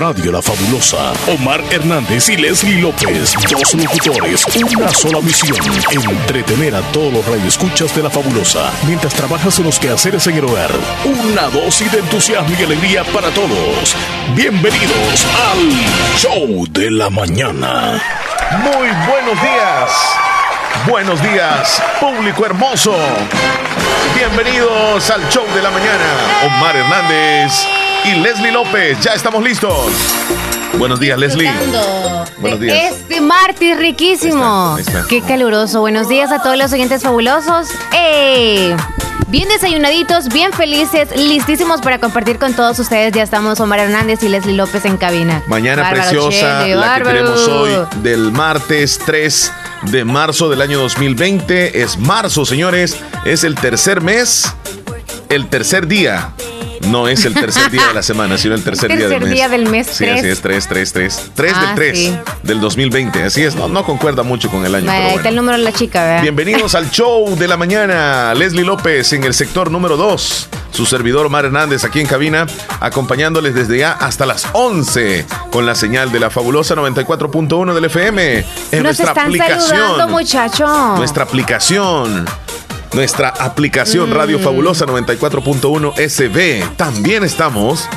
Radio La Fabulosa. Omar Hernández y Leslie López, dos locutores, una sola misión, entretener a todos los radioescuchas de La Fabulosa mientras trabajas en los quehaceres en el hogar. Una dosis de entusiasmo y alegría para todos. Bienvenidos al Show de la Mañana. Muy buenos días. Buenos días, público hermoso. Bienvenidos al show de la mañana. Omar Hernández y Leslie López. Ya estamos listos. Buenos días, Leslie. Buenos días. Este martes riquísimo. Qué caluroso. Buenos días a todos los oyentes fabulosos. ¡Eh! Bien desayunaditos, bien felices, listísimos para compartir con todos ustedes. Ya estamos Omar Hernández y Leslie López en cabina. Mañana preciosa, la que tenemos hoy del martes 3 de marzo del año 2020. Es marzo, señores. Es el tercer mes, el tercer día no es el tercer día de la semana, sino el tercer, día del mes. día del mes. Sí, así es, 3, 3, 3. 3 del 3 del 2020. Así es, no, no concuerda mucho con el año. Ahí está el número de la chica, ¿verdad? Bienvenidos al show de la mañana. Leslie López en el sector número 2. Su servidor Omar Hernández aquí en cabina, acompañándoles desde ya hasta las 11 con la señal de la fabulosa 94.1 del FM. En Nos nuestra están aplicación. saludando, muchachos. Nuestra aplicación nuestra aplicación Radio Mm. Fabulosa 94.1 SB. También estamos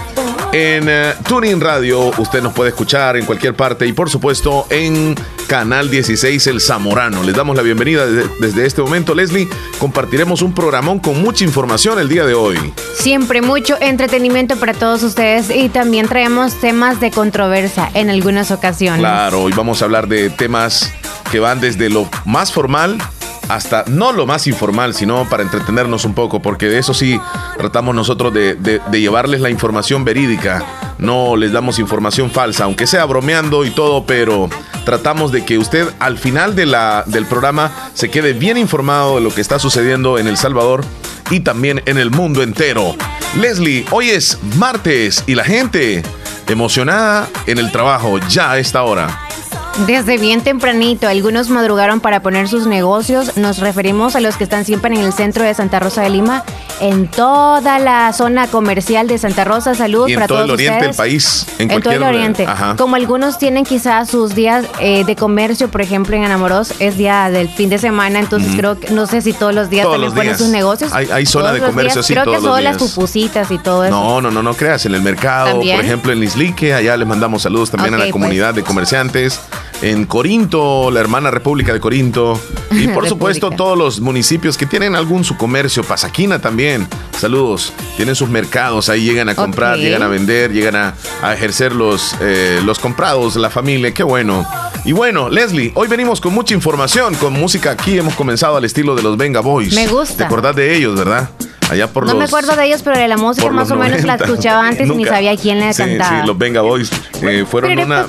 en eh, Tuning Radio. Usted nos puede escuchar en cualquier parte y por supuesto en Canal 16 El Zamorano. Les damos la bienvenida desde, desde este momento. Leslie, compartiremos un programón con mucha información el día de hoy. Siempre mucho entretenimiento para todos ustedes y también traemos temas de controversia en algunas ocasiones. Claro, hoy vamos a hablar de temas que van desde lo más formal hasta no lo más informal, sino para entretenernos un poco, porque de eso sí tratamos nosotros de, llevarles la información verídica. No les damos información falsa, aunque sea bromeando y todo, pero tratamos de que usted al final del programa se quede bien informado de lo que está sucediendo en El Salvador y también en el mundo entero. Leslie, hoy es martes y la gente emocionada en el trabajo ya a esta hora. Desde bien tempranito, algunos madrugaron para poner sus negocios. Nos referimos a los que están siempre en el centro de Santa Rosa de Lima, en toda la zona comercial de Santa Rosa. Saludos y en para todo todos el oriente ustedes. del país. En, En, todo el oriente. Ajá. Como algunos tienen quizás sus días eh, de comercio, por ejemplo, en Anamoros es día del fin de semana, entonces creo que no sé si todos los días Todos también ponen sus negocios. Hay- hay zona Todos de comercio, días. sí, Creo todos que son las pupusitas y todo eso. No, no, no, no creas. En el mercado, ¿También? por ejemplo, en Islique, allá les mandamos saludos también a la pues. comunidad de comerciantes. En Corinto, la hermana República de Corinto. Y por supuesto, todos los municipios que tienen algún su comercio. Pasaquina también. Saludos. Tienen sus mercados, ahí llegan a comprar, llegan a vender, llegan a, a ejercer los, eh, los comprados, la familia. Qué bueno. Y bueno, Leslie, hoy venimos con mucha información, con música aquí. Hemos comenzado al estilo de los Venga Boys. Me gusta. ¿Te acordás de ellos, verdad? Allá por No los. me acuerdo de ellos, pero de la música más o menos la 90. escuchaba antes y ni sabía quién la Sí, cantaba. Sí, los Venga Boys eh, fueron una,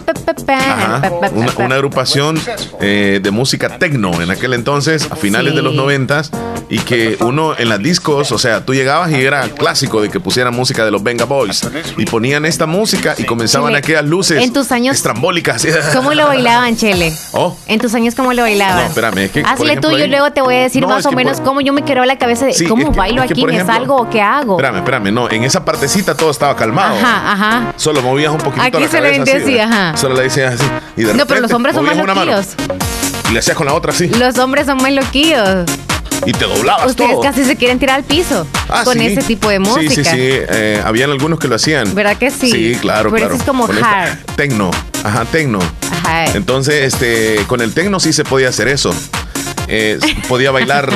ajá, una, una agrupación eh, de música tecno en aquel entonces, a finales Sí. de los noventas, y que uno en las discos, o sea, tú llegabas y era clásico de que pusieran música de los Venga Boys, y ponían esta música y comenzaban Chile, aquellas luces en tus años- estrambólicas. ¿Cómo lo bailaban, Chele? Oh. En tus años, ¿cómo lo bailaban? No, espérame, es que, Hazle ejemplo, tú y yo ahí- luego te voy a decir No, más o menos por- cómo yo me quiero la cabeza de Sí, cómo es que- bailo es que, aquí, me salgo o qué hago. Espérame, espérame, no, en esa partecita todo estaba calmado. Ajá, ajá. Solo movías un poquito Aquí la se le cabeza así, ajá. Solo le decías así. Y de No, pero los hombres son más loquillos. Y le hacías con la otra así. Los hombres son más loquillos. Y te doblabas Ustedes todo. casi se quieren tirar al piso Ah, con sí. ese tipo de música. Sí, sí, sí. Eh, habían algunos que lo hacían. ¿Verdad que sí? Sí, claro, Pero claro. eso es como Con esta- hard. Tecno. Ajá, tecno. Ajá. Entonces, este, con el tecno sí se podía hacer eso. Eh, podía bailar,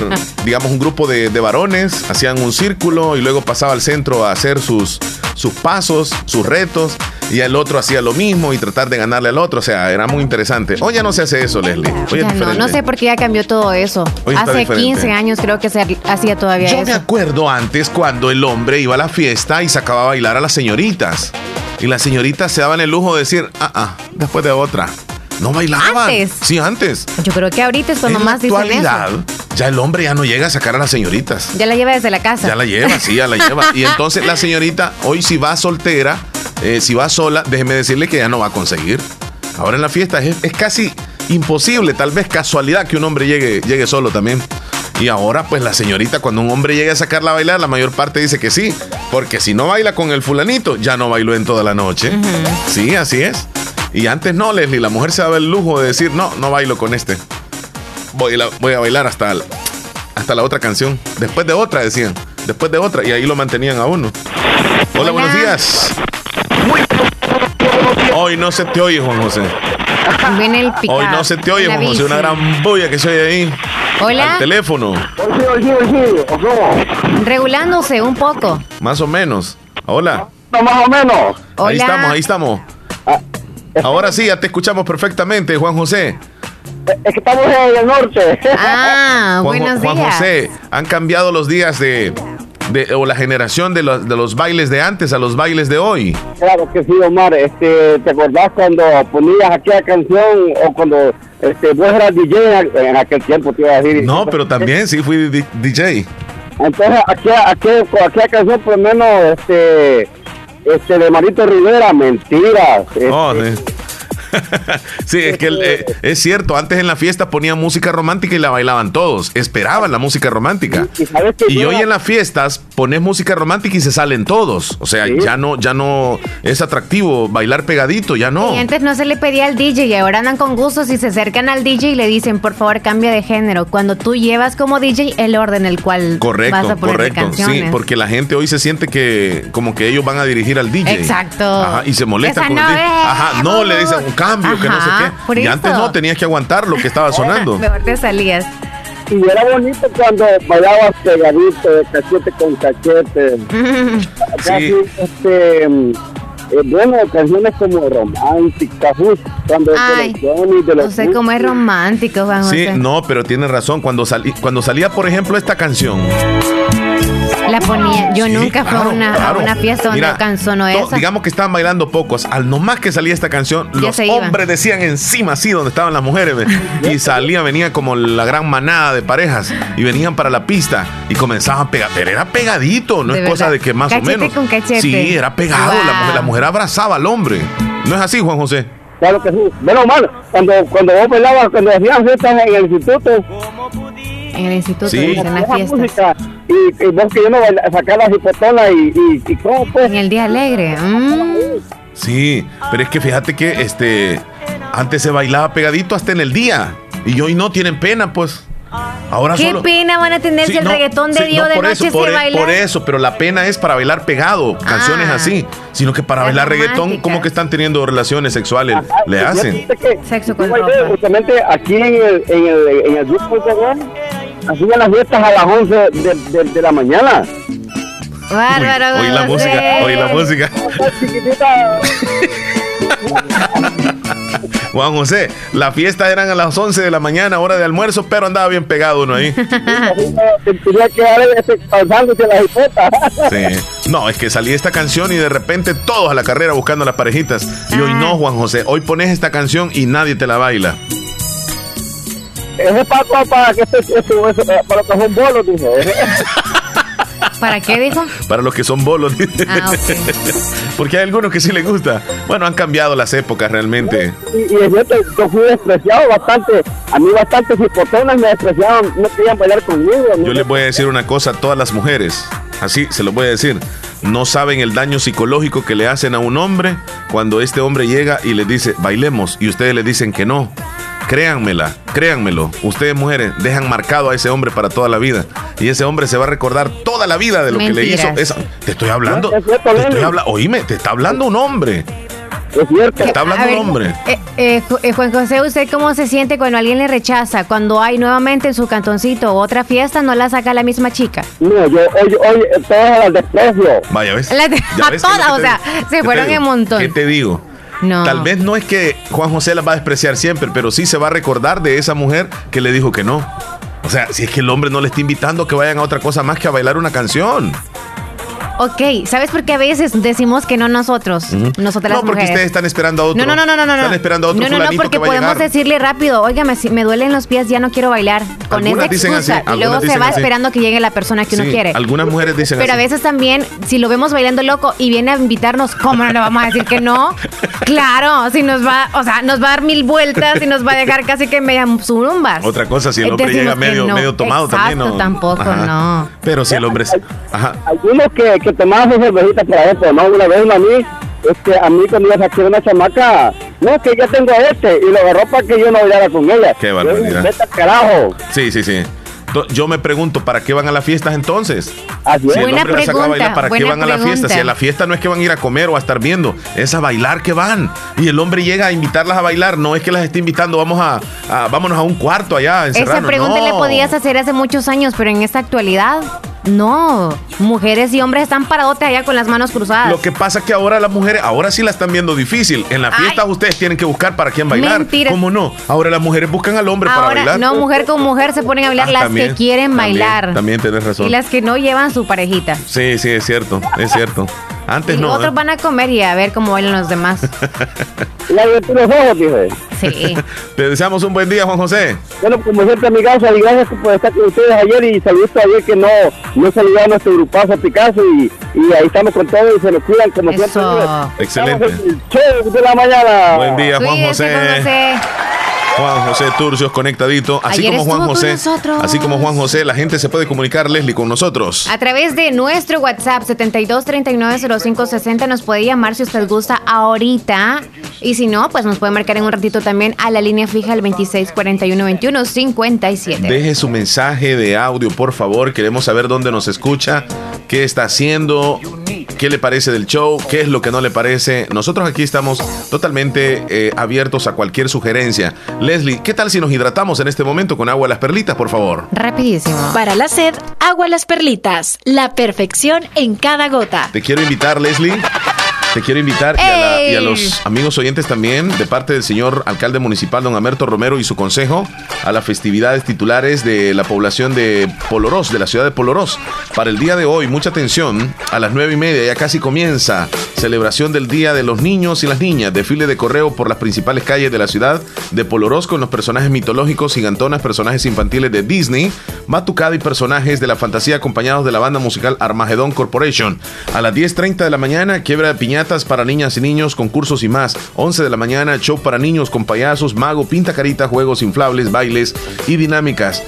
digamos, un grupo de, de varones, hacían un círculo y luego pasaba al centro a hacer sus, sus pasos, sus retos, y el otro hacía lo mismo y tratar de ganarle al otro. O sea, era muy interesante. Hoy ya no se hace eso, Leslie. Hoy es no, no sé por qué ya cambió todo eso. Hoy Hace diferente. 15 años creo que se hacía todavía Yo me eso. acuerdo antes cuando el hombre iba a la fiesta y sacaba a bailar a las señoritas. Y las señoritas se daban el lujo de decir, ah, ah, después de otra. No bailaban. Antes. Sí, antes. Yo creo que ahorita es cuando en más dicen actualidad, eso. ya el hombre ya no llega a sacar a las señoritas. Ya la lleva desde la casa. Ya la lleva, sí, ya la lleva. Y entonces la señorita, hoy si va soltera, eh, si va sola, déjeme decirle que ya no va a conseguir. Ahora en la fiesta es, es casi imposible, tal vez casualidad que un hombre llegue, llegue solo también. Y ahora, pues la señorita, cuando un hombre llega a sacarla a bailar, la mayor parte dice que sí. Porque si no baila con el fulanito, ya no bailó en toda la noche. Sí, así es. Y antes no, Leslie, la mujer se daba el lujo de decir, no, no bailo con este. Voy a, voy a bailar hasta, hasta la otra canción. Después de otra, decían. Después de otra. Y ahí lo mantenían a uno. Hola, buenos días. Hoy no se te oye, Juan José. Viene el Hoy no se te oye, Juan José. Una gran bulla que se oye ahí. Hola. Al teléfono. Regulándose un poco. Más o menos. Hola. más o menos. Ahí estamos, ahí estamos. Ah, Ahora sí, ya te escuchamos perfectamente, Juan José. Es que estamos en el norte. Ah, buenos días. Juan José, han cambiado los días de, o la generación de los, de los bailes de antes a los bailes de hoy. Claro que sí, Omar. Este, ¿Te acordás cuando ponías aquella canción o cuando este, vos eras DJ en aquel tiempo? Te iba a decir. No, pero también sí fui DJ. Entonces, aquella, aquella, aquella canción, por lo menos, este, este, de Marito Rivera, mentiras. Oh, este, sí, es que eh, es cierto, antes en la fiesta ponían música romántica y la bailaban todos, esperaban la música romántica. Y, hoy en las fiestas pones música romántica y se salen todos. O sea, ya no ya no es atractivo bailar pegadito, ya no. Y antes no se le pedía al DJ y ahora andan con gustos y se acercan al DJ y le dicen, por favor, cambia de género. Cuando tú llevas como DJ el orden el cual correcto, vas a poner correcto, sí, porque la gente hoy se siente que como que ellos van a dirigir al DJ. Exacto. y se molesta con el DJ. Ajá, no le dicen cambio, que no sé qué. Y antes no, tenías que aguantar lo que estaba sonando. Mejor te salías. Y era bonito cuando bailabas pegadito, de cachete con cachete. sí. este, eh, bueno, canciones como románticas, cuando Ay, de los no sé cómo es romántico, Juan Sí, no, pero tienes razón. Cuando, salí, cuando salía, por ejemplo, esta canción. La ponía. Yo nunca fui a una, fiesta donde canción no esa. Digamos que estaban bailando pocos. Al nomás que salía esta canción, los hombres decían encima así donde estaban las mujeres. y salía, venía como la gran manada de parejas. Y venían para la pista y comenzaban a pegar. Pero era pegadito, no es cosa de que más o menos. Con cachete. Sí, era pegado. La, mujer, la mujer abrazaba al hombre. ¿No es así, Juan José? Claro que sí. Bueno, mal, cuando, cuando vos bailabas, cuando hacían fiestas en el instituto, en el instituto, sí. en la fiesta. y, y, vos que yo no sacar las hipotonas y, y, y ¿cómo pues? En el día alegre. Mm. Sí, pero es que fíjate que este antes se bailaba pegadito hasta en el día. Y hoy no tienen pena, pues. Ahora Qué pena van a tener si el reggaetón de Dios de por noche eso, se e- Por eso, pero la pena es para bailar pegado, canciones ah. así, sino que para bailar reggaetón, como que están teniendo relaciones sexuales, le hacen. Sexo con Justamente aquí en el, en el, en el grupo hacían las fiestas a las 11 de, de, de la mañana. Bárbaro, oí la música, oí la música. Juan José, la fiesta eran a las 11 de la mañana, hora de almuerzo, pero andaba bien pegado uno ahí. sí. No, es que salía esta canción y de repente todos a la carrera buscando las parejitas. Y hoy no, Juan José, hoy pones esta canción y nadie te la baila. Ese para, para que este, este, para que son bolos, dijo. ¿Para qué dijo? Para los que son bolos. Ah, Porque hay algunos que sí les gusta. Bueno, han cambiado las épocas realmente. Y, y yo, yo fui despreciado bastante. A mí bastantes hipotonas me despreciaban, no querían bailar conmigo. Yo les voy a decir una cosa a todas las mujeres. Así se lo voy a decir. No saben el daño psicológico que le hacen a un hombre cuando este hombre llega y le dice, bailemos, y ustedes le dicen que no. Créanmela, créanmelo. Ustedes mujeres dejan marcado a ese hombre para toda la vida. Y ese hombre se va a recordar toda la vida de lo que le hizo. te estoy hablando. Te estoy hablando. Oíme, te está hablando un hombre. Es cierto. Está hablando un hombre. Eh, eh, eh, Juan José, ¿usted cómo se siente cuando alguien le rechaza? Cuando hay nuevamente en su cantoncito otra fiesta, ¿no la saca la misma chica? No, yo hoy, hoy todas las desprecio. Vaya, ¿ves? a todas, o sea, se fueron en montón. ¿Qué te digo? Tal vez no es que Juan José la va a despreciar siempre, pero sí se va a recordar de esa mujer que le dijo que no. O sea, si es que el hombre no le está invitando a que vayan a otra cosa más que a bailar una canción. Ok, ¿sabes por qué a veces decimos que no nosotros? Nosotras no, porque ustedes están esperando a otro. No, no, no, no, no. Están esperando a otro No, no, no, porque podemos decirle rápido, oiga, me, me, duelen los pies, ya no quiero bailar. Con esa excusa. y luego se va esperando que llegue la persona que uno quiere. Algunas mujeres dicen Pero a veces también, si lo vemos bailando loco y viene a invitarnos, ¿cómo no le vamos a decir que no? claro, si nos va, o sea, nos va a dar mil vueltas y nos va a dejar casi que media zurumbas. Otra cosa, si el hombre llega medio, medio tomado también, ¿no? tampoco, no. Pero si el hombre... Ajá. Algunos que que tomaba su cervecita para eso, ¿no? Una vez a mí, este, a mí cuando yo saqué una chamaca, no, que ya tengo a este, y lo agarró para que yo no vayara con ella. Qué barbaridad. carajo. Sí, sí, sí. Yo me pregunto, ¿para qué van a las fiestas entonces? Si el buena hombre pregunta, a bailar, ¿para qué van a la fiesta? Si a la fiesta no es que van a ir a comer o a estar viendo, es a bailar que van. Y el hombre llega a invitarlas a bailar, no es que las esté invitando, vamos a, vámonos a un cuarto allá. Esa pregunta le podías hacer hace muchos años, pero en esta actualidad no, mujeres y hombres están paradotes allá con las manos cruzadas. Lo que pasa es que ahora las mujeres, ahora sí la están viendo difícil. En la fiesta ustedes tienen que buscar para quién bailar. Mentira. ¿Cómo no? Ahora las mujeres buscan al hombre para bailar. No, mujer con mujer se ponen a bailar ah, las que quieren bailar. También tienes razón. Y las que no llevan su parejita. Sí, sí, es cierto, es cierto. Antes y no. Otros ¿eh? van a comer y a ver cómo bailan los demás. La de los ojos, dije. Sí. Te deseamos un buen día, Juan José. Bueno, como siempre, mi casa, y gracias por estar con ustedes ayer y saludos ayer que no, no saludamos a nuestro grupazo Picasso y, y ahí estamos con todos y se nos cuidan como Eso. siempre. Excelente. show de la mañana. Buen día, Juan José. Juan José. Juan José Turcios conectadito, así como Juan José, así como Juan José, la gente se puede comunicar Leslie con nosotros. A través de nuestro WhatsApp 72390560 nos puede llamar si usted gusta ahorita y si no, pues nos puede marcar en un ratito también a la línea fija al 26412157. Deje su mensaje de audio, por favor, queremos saber dónde nos escucha, qué está haciendo, qué le parece del show, qué es lo que no le parece. Nosotros aquí estamos totalmente eh, abiertos a cualquier sugerencia. Leslie, ¿qué tal si nos hidratamos en este momento con agua a las perlitas, por favor? Rapidísimo. Para la sed, agua a las perlitas. La perfección en cada gota. Te quiero invitar, Leslie te quiero invitar y a, los amigos oyentes también, de parte del señor alcalde municipal, don Amerto Romero y su consejo, a las festividades titulares de la población de Polorós, de la ciudad de Polorós. Para el día de hoy, mucha atención, a las nueve y media ya casi comienza celebración del Día de los Niños y las Niñas, desfile de correo por las principales calles de la ciudad de Polorós con los personajes mitológicos, gigantonas, personajes infantiles de Disney, Matucada y personajes de la fantasía acompañados de la banda musical Armagedón Corporation. A las 10.30 de la mañana, quiebra de piñata para niñas y niños, concursos y más. 11 de la mañana, show para niños con payasos, mago, pinta carita, juegos inflables, bailes y dinámicas.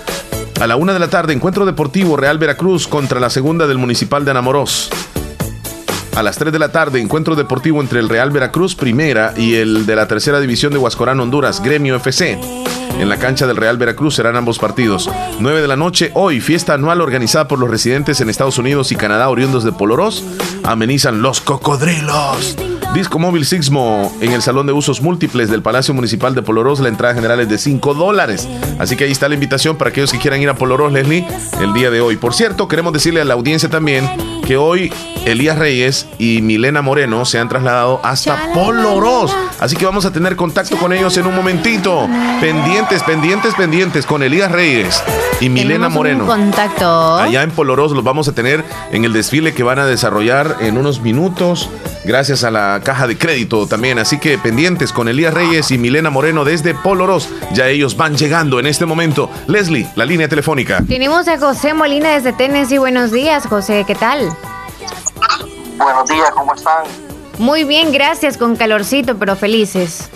A la una de la tarde, encuentro deportivo Real Veracruz contra la segunda del Municipal de Anamorós. A las 3 de la tarde, encuentro deportivo entre el Real Veracruz Primera y el de la Tercera División de Huascorán, Honduras, Gremio FC. En la cancha del Real Veracruz serán ambos partidos. 9 de la noche, hoy, fiesta anual organizada por los residentes en Estados Unidos y Canadá oriundos de Poloros. Amenizan los cocodrilos. Disco móvil Sixmo en el Salón de Usos Múltiples del Palacio Municipal de Poloros. La entrada general es de 5 dólares. Así que ahí está la invitación para aquellos que quieran ir a Poloros, Leslie, el día de hoy. Por cierto, queremos decirle a la audiencia también que hoy Elías Reyes y Milena Moreno se han trasladado hasta Poloros. Así que vamos a tener contacto con ellos en un momentito. Pendientes, pendientes, pendientes con Elías Reyes y Milena Moreno. contacto. Allá en Poloros los vamos a tener en el desfile que van a desarrollar en unos minutos. Gracias a la caja de crédito también. Así que pendientes con Elías Reyes y Milena Moreno desde Poloros. Ya ellos van llegando en este momento. Leslie, la línea telefónica. Tenemos a José Molina desde Tennessee. Buenos días, José. ¿Qué tal? Buenos días, ¿cómo están? Muy bien, gracias, con calorcito, pero felices.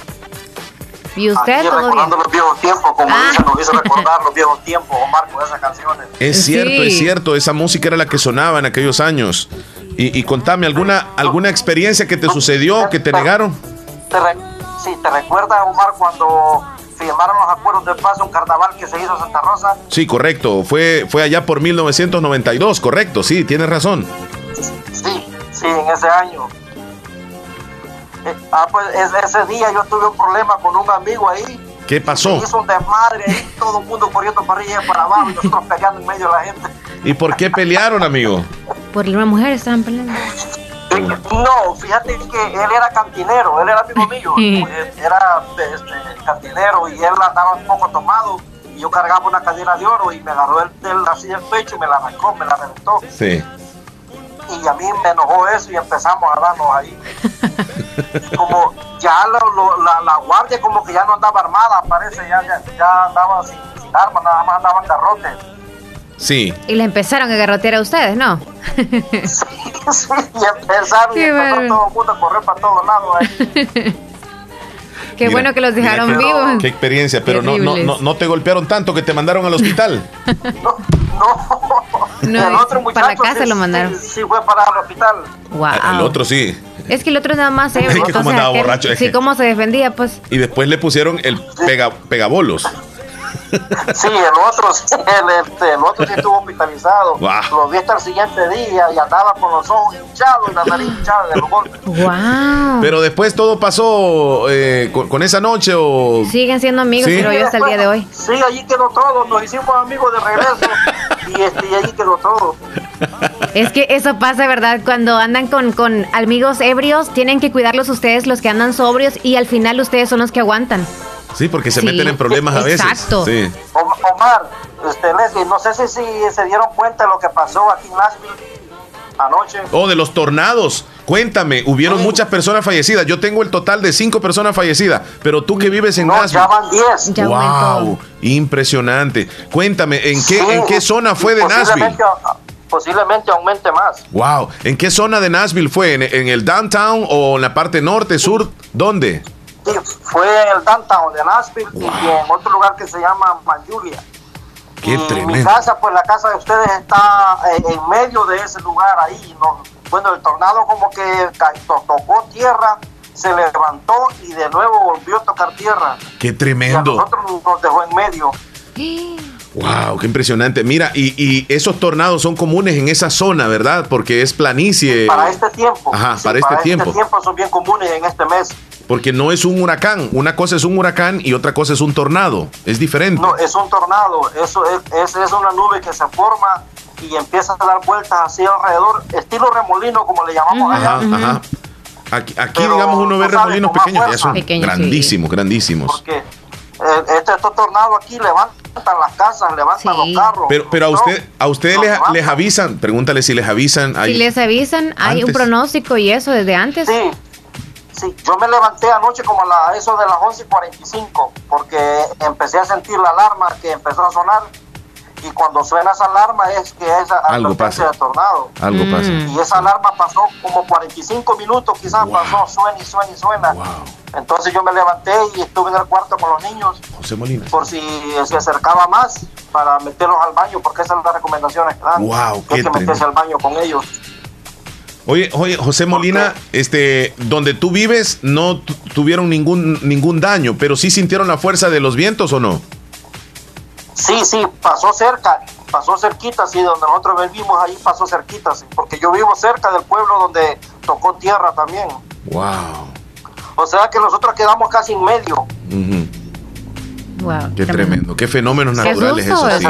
¿Y usted todo recordando los viejos tiempos, como ah. dicen, nos hizo recordar los viejos tiempos, Omar, con esas canciones. Es cierto, es cierto, esa música era la que sonaba en aquellos años. Y, contame, ¿alguna, ¿alguna experiencia que te sucedió, que te negaron? sí, ¿te recuerdas, Omar, cuando firmaron los acuerdos de paz un carnaval que se hizo en Santa Rosa? Sí, correcto, fue, fue allá por 1992, correcto, sí, tienes razón. Sí, sí, en ese año. Eh, ah, pues ese día yo tuve un problema con un amigo ahí. ¿Qué pasó? hizo un desmadre ahí, todo el mundo corriendo para arriba y para abajo y nosotros peleando en medio de la gente. ¿Y por qué pelearon, amigo? Por una mujer estaban peleando. No, fíjate que él era cantinero, él era amigo mío, era este, cantinero y él andaba un poco tomado y yo cargaba una cadena de oro y me agarró el, así el pecho y me la arrancó, me la reventó. Sí y a mí me enojó eso y empezamos a darnos ahí. como ya la, la, guardia como que ya no andaba armada, parece, ya, ya, andaba sin, sin armas, nada más andaban garrotes. Sí. Y le empezaron a garrotear a ustedes, ¿no? sí, sí, y empezaron y todo el mundo a correr para todos lados ahí. Qué bueno que los dejaron vivos. Qué experiencia, pero no, no, no, no, te golpearon tanto que te mandaron al hospital. no, No, el otro muchacho. Para casa lo mandaron. Sí, fue para el hospital. Wow. El otro sí. Es que el otro nada más ebrio. Es que como andaba borracho. Sí, cómo se defendía, pues. Y después le pusieron el pega, pegabolos. Sí, el otro, el, este, el otro sí estuvo hospitalizado. Lo vi hasta el siguiente día y andaba con los ojos hinchados y la nariz hinchada de los golpes. Wow. Pero después todo pasó eh, con, esa noche o... Siguen siendo amigos, pero yo hasta el día de hoy. Sí, allí quedó todo. Nos hicimos amigos de regreso y, este, y allí quedó todo. Es que eso pasa, ¿verdad? Cuando andan con, con amigos ebrios, tienen que cuidarlos ustedes, los que andan sobrios, y al final ustedes son los que aguantan. Sí, porque se meten en problemas a veces. Exacto. Sí. Omar, este, Leslie, no sé si, si, se dieron cuenta de lo que pasó aquí en Nashville anoche. Oh, de los tornados. Cuéntame, hubieron muchas personas fallecidas. Yo tengo el total de cinco personas fallecidas, pero tú que vives en no, Nashville. Ya van diez. wow, impresionante. Cuéntame, ¿en qué, ¿en qué zona fue de Nashville? Posiblemente aumente más. Wow, ¿en qué zona de Nashville fue? ¿En, en el downtown o en la parte norte, sur? ¿Dónde? Fue en el downtown de Nashville y en otro lugar que se llama Manjulia. Qué tremendo. Mi casa, pues la casa de ustedes está eh, en medio de ese lugar ahí. ¿no? Bueno, el tornado como que tocó tierra, se levantó y de nuevo volvió a tocar tierra. Qué tremendo. Y a nosotros nos dejó en medio. Wow, qué impresionante. Mira, y, y, esos tornados son comunes en esa zona, ¿verdad? Porque es planicie. Para este tiempo. Ajá, para este tiempo. Para este tiempo son bien comunes en este mes. Porque no es un huracán. Una cosa es un huracán y otra cosa es un tornado. Es diferente. No, es un tornado. Eso es, es, una nube que se forma y empieza a dar vueltas así alrededor, estilo remolino, como le llamamos allá. Ajá, Aquí, aquí digamos, uno ve remolinos pequeños, ya son grandísimos, grandísimos. Porque eh, este, estos tornados aquí levantan las casas, levantan los carros. Pero, pero a usted, a ustedes les, les, avisan, pregúntale si les avisan. si les avisan, hay un pronóstico y eso desde antes. Sí, Sí, yo me levanté anoche como a eso de las 11.45 porque empecé a sentir la alarma que empezó a sonar y cuando suena esa alarma es que es algo pasa de tornado. Algo pasa. Y esa alarma pasó como 45 minutos, quizás pasó, suena y suena y suena. Entonces yo me levanté y estuve en el cuarto con los niños. José Molina. Por si se acercaba más para meterlos al baño, porque esas son las recomendaciones que dan. Wow, que hay que meterse al baño con ellos. Oye, oye, José Molina, este, donde tú vives no tuvieron ningún ningún daño, pero sí sintieron la fuerza de los vientos o no? Sí, sí, pasó cerca, pasó cerquita, sí, donde nosotros vivimos ahí pasó cerquita, sí, porque yo vivo cerca del pueblo donde tocó tierra también. Wow. O sea que nosotros quedamos casi en medio. Wow, qué tremendo. qué fenómenos naturales eso. Sí.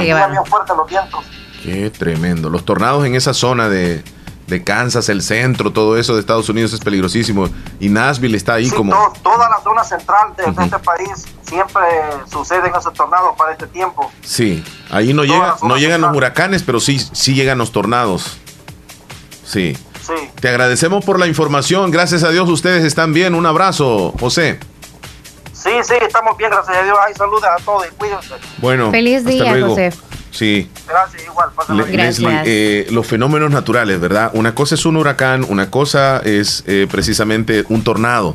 fuerte los vientos. Qué tremendo. Los tornados en esa zona de de Kansas, el centro, todo eso de Estados Unidos es peligrosísimo. Y Nashville está ahí como... toda la zona central de, este país siempre suceden esos tornados para este tiempo. Sí, ahí no, llega, no llegan los huracanes, pero sí, sí llegan los tornados. Sí. sí. Te agradecemos por la información. Gracias a Dios ustedes están bien. Un abrazo, José. Sí, sí, estamos bien, gracias a Dios. Ay, saludos a todos y cuídense. Bueno, feliz día, José. Sí. Gracias, igual. Leslie, eh, los fenómenos naturales, ¿verdad? Una cosa es un huracán, una cosa es eh, precisamente un tornado.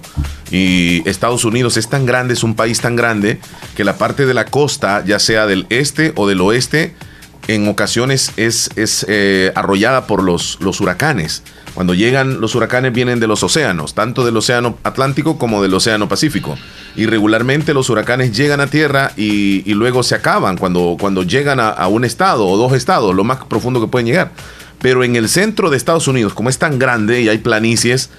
Y Estados Unidos es tan grande, es un país tan grande, que la parte de la costa, ya sea del este o del oeste, en ocasiones es, eh, arrollada por los, los huracanes. Cuando llegan los huracanes vienen de los océanos, tanto del océano Atlántico como del océano Pacífico. Y regularmente los huracanes llegan a tierra y, luego se acaban cuando, cuando llegan a, un estado o dos estados, lo más profundo que pueden llegar. Pero en el centro de Estados Unidos, como es tan grande y hay planicies,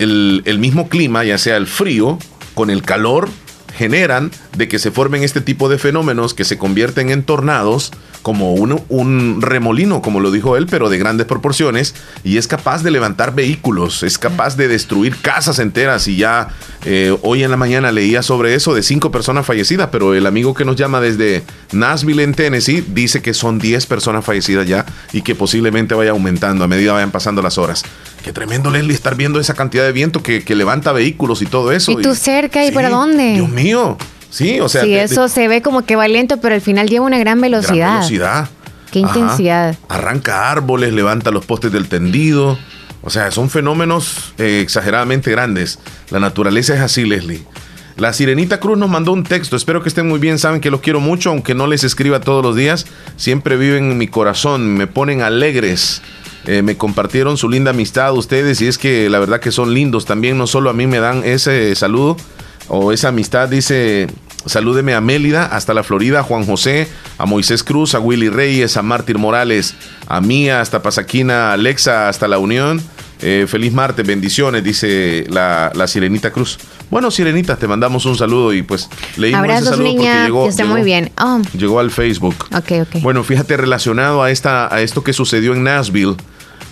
el, el mismo clima, ya sea el frío con el calor, generan de que se formen este tipo de fenómenos que se convierten en tornados como un, un, remolino, como lo dijo él, pero de grandes proporciones, y es capaz de levantar vehículos, es capaz de destruir casas enteras, y ya eh, hoy en la mañana leía sobre eso de cinco personas fallecidas, pero el amigo que nos llama desde Nashville, en Tennessee, dice que son 10 personas fallecidas ya y que posiblemente vaya aumentando a medida vayan pasando las horas. Qué tremendo, Leslie, estar viendo esa cantidad de viento que, levanta vehículos y todo eso. ¿Y tú cerca y para dónde? Dios mío. Sí, o sea. Sí, eso se ve como que va lento, pero al final lleva una gran velocidad. Gran velocidad. Qué intensidad. Arranca árboles, levanta los postes del tendido. O sea, son fenómenos eh, exageradamente grandes. La naturaleza es así, Leslie. La Sirenita Cruz nos mandó un texto. Espero que estén muy bien. Saben que los quiero mucho, aunque no les escriba todos los días. Siempre viven en mi corazón. Me ponen alegres. Eh, me compartieron su linda amistad ustedes y es que la verdad que son lindos. También no solo a mí me dan ese saludo o esa amistad. Dice, salúdeme a Mélida hasta la Florida, a Juan José, a Moisés Cruz, a Willy Reyes, a Mártir Morales, a Mía hasta Pasaquina, a Alexa hasta la Unión. Eh, feliz martes, bendiciones, dice la, Sirenita Cruz. Bueno, Sirenita, te mandamos un saludo y pues leímos ese saludo porque llegó, muy bien. Oh. llegó al Facebook. Bueno, fíjate, relacionado a, esta, a esto que sucedió en Nashville,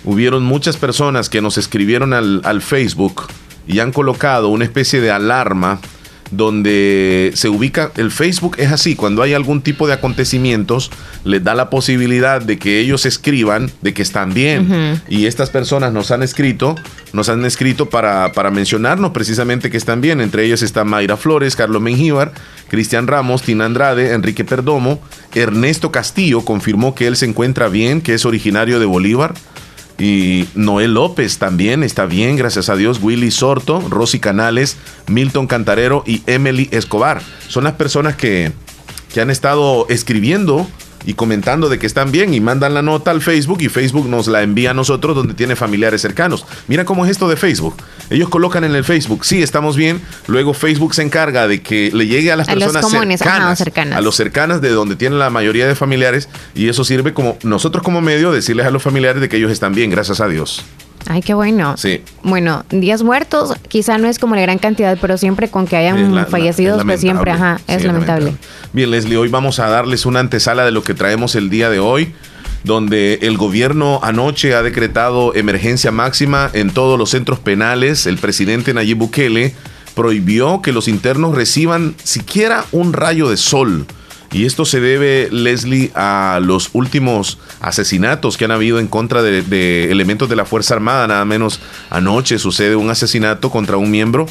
hubieron muchas personas que nos escribieron al, al Facebook y han colocado una especie de alarma donde se ubica el Facebook es así, cuando hay algún tipo de acontecimientos, les da la posibilidad de que ellos escriban de que están bien. Y estas personas nos han escrito, nos han escrito para, para mencionarnos precisamente que están bien. Entre ellas están Mayra Flores, Carlos Mengíbar, Cristian Ramos, Tina Andrade, Enrique Perdomo, Ernesto Castillo confirmó que él se encuentra bien, que es originario de Bolívar. Y Noel López también está bien, gracias a Dios. Willy Sorto, Rosy Canales, Milton Cantarero y Emily Escobar. Son las personas que, que han estado escribiendo y comentando de que están bien y mandan la nota al Facebook y Facebook nos la envía a nosotros donde tiene familiares cercanos. Mira cómo es esto de Facebook. Ellos colocan en el Facebook, sí, estamos bien, luego Facebook se encarga de que le llegue a las personas cercanas, a los cercanas de donde tienen la mayoría de familiares y eso sirve como nosotros como medio decirles a los familiares de que ellos están bien, gracias a Dios. Ay, qué bueno. Sí. Bueno, días muertos quizá no es como la gran cantidad, pero siempre con que hayan fallecidos, pues siempre, ajá, es lamentable. Bien, Leslie, hoy vamos a darles una antesala de lo que traemos el día de hoy donde el gobierno anoche ha decretado emergencia máxima en todos los centros penales. El presidente Nayib Bukele prohibió que los internos reciban siquiera un rayo de sol y esto se debe, Leslie, a los últimos asesinatos que han habido en contra de, elementos de la Fuerza Armada. Nada menos anoche sucede un asesinato contra un miembro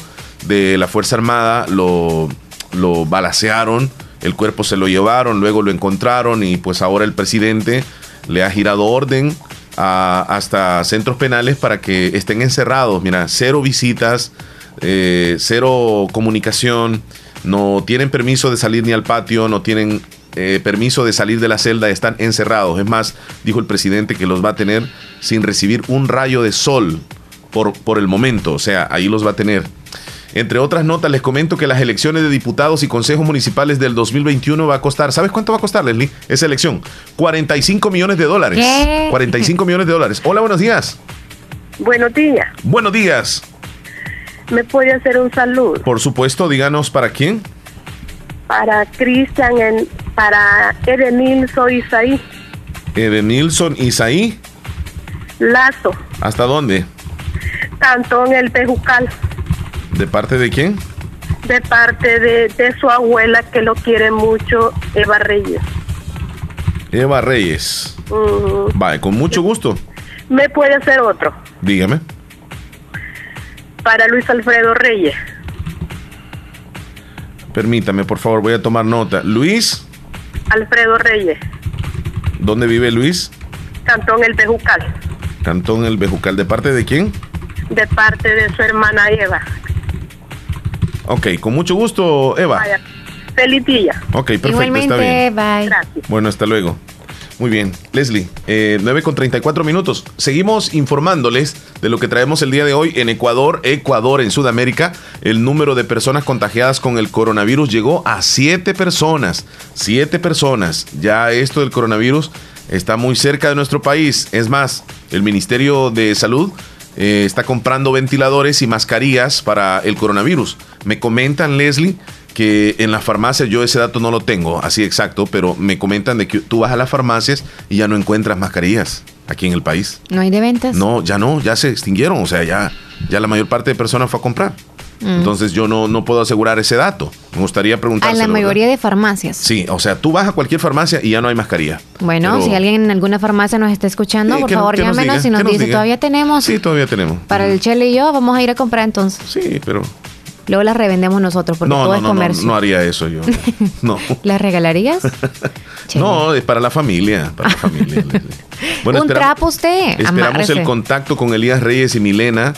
de la Fuerza Armada. Lo, lo balacearon, el cuerpo se lo llevaron, luego lo encontraron y pues ahora el presidente le ha girado orden a, hasta centros penales para que estén encerrados. Mira, cero visitas, eh, cero comunicación no tienen permiso de salir ni al patio, no tienen eh, permiso de salir de la celda, están encerrados. Es más, dijo el presidente que los va a tener sin recibir un rayo de sol por, por el momento, o sea, ahí los va a tener. Entre otras notas, les comento que las elecciones de diputados y consejos municipales del 2021 va a costar, ¿sabes cuánto va a costar, Leslie? Esa elección. 45 millones de dólares. 45 millones de dólares. Hola, buenos días. Buenos días. Buenos días. ¿Me puede hacer un saludo? Por supuesto, díganos para quién. Para Cristian, para Edenilson Isaí. Edenilson Isaí. Lazo. ¿Hasta dónde? Cantón El Pejucal. ¿De parte de quién? De parte de, su abuela que lo quiere mucho, Eva Reyes. Eva Reyes. Vale, con mucho gusto. ¿Me puede hacer otro? Dígame para Luis Alfredo Reyes. Permítame, por favor, voy a tomar nota. Luis. Alfredo Reyes. ¿Dónde vive Luis? Cantón El Bejucal. Cantón El Bejucal. ¿De parte de quién? De parte de su hermana Eva. Ok, con mucho gusto, Eva. Vaya. Feliz día. Ok, perfecto, está bien. Bye. Gracias. Bueno, hasta luego. Muy bien, Leslie, eh, 9 con 34 minutos. Seguimos informándoles de lo que traemos el día de hoy en Ecuador, Ecuador, en Sudamérica. El número de personas contagiadas con el coronavirus llegó a 7 personas. 7 personas. Ya esto del coronavirus está muy cerca de nuestro país. Es más, el Ministerio de Salud eh, está comprando ventiladores y mascarillas para el coronavirus. Me comentan, Leslie, que en las farmacias, yo ese dato no lo tengo así exacto, pero me comentan de que tú vas a las farmacias y ya no encuentras mascarillas aquí en el país. ¿No hay de ventas? No, ya no, ya se extinguieron, o sea, ya, ya la mayor parte de personas fue a comprar. Mm. Entonces yo no, no puedo asegurar ese dato. Me gustaría preguntar. A la mayoría de farmacias. Sí, o sea, tú vas a cualquier farmacia y ya no hay mascarilla. Bueno, si alguien en alguna farmacia nos está escuchando, por favor llámenos y nos, dice, todavía tenemos. Sí, todavía tenemos. Para el Chele y yo vamos a ir a comprar entonces. Sí, pero Luego las revendemos nosotros porque todo es comercio. No, no, haría eso yo. No. ¿Las regalarías? no, es para la familia. Para Un trapo usted. Esperamos el contacto con Elías Reyes y Milena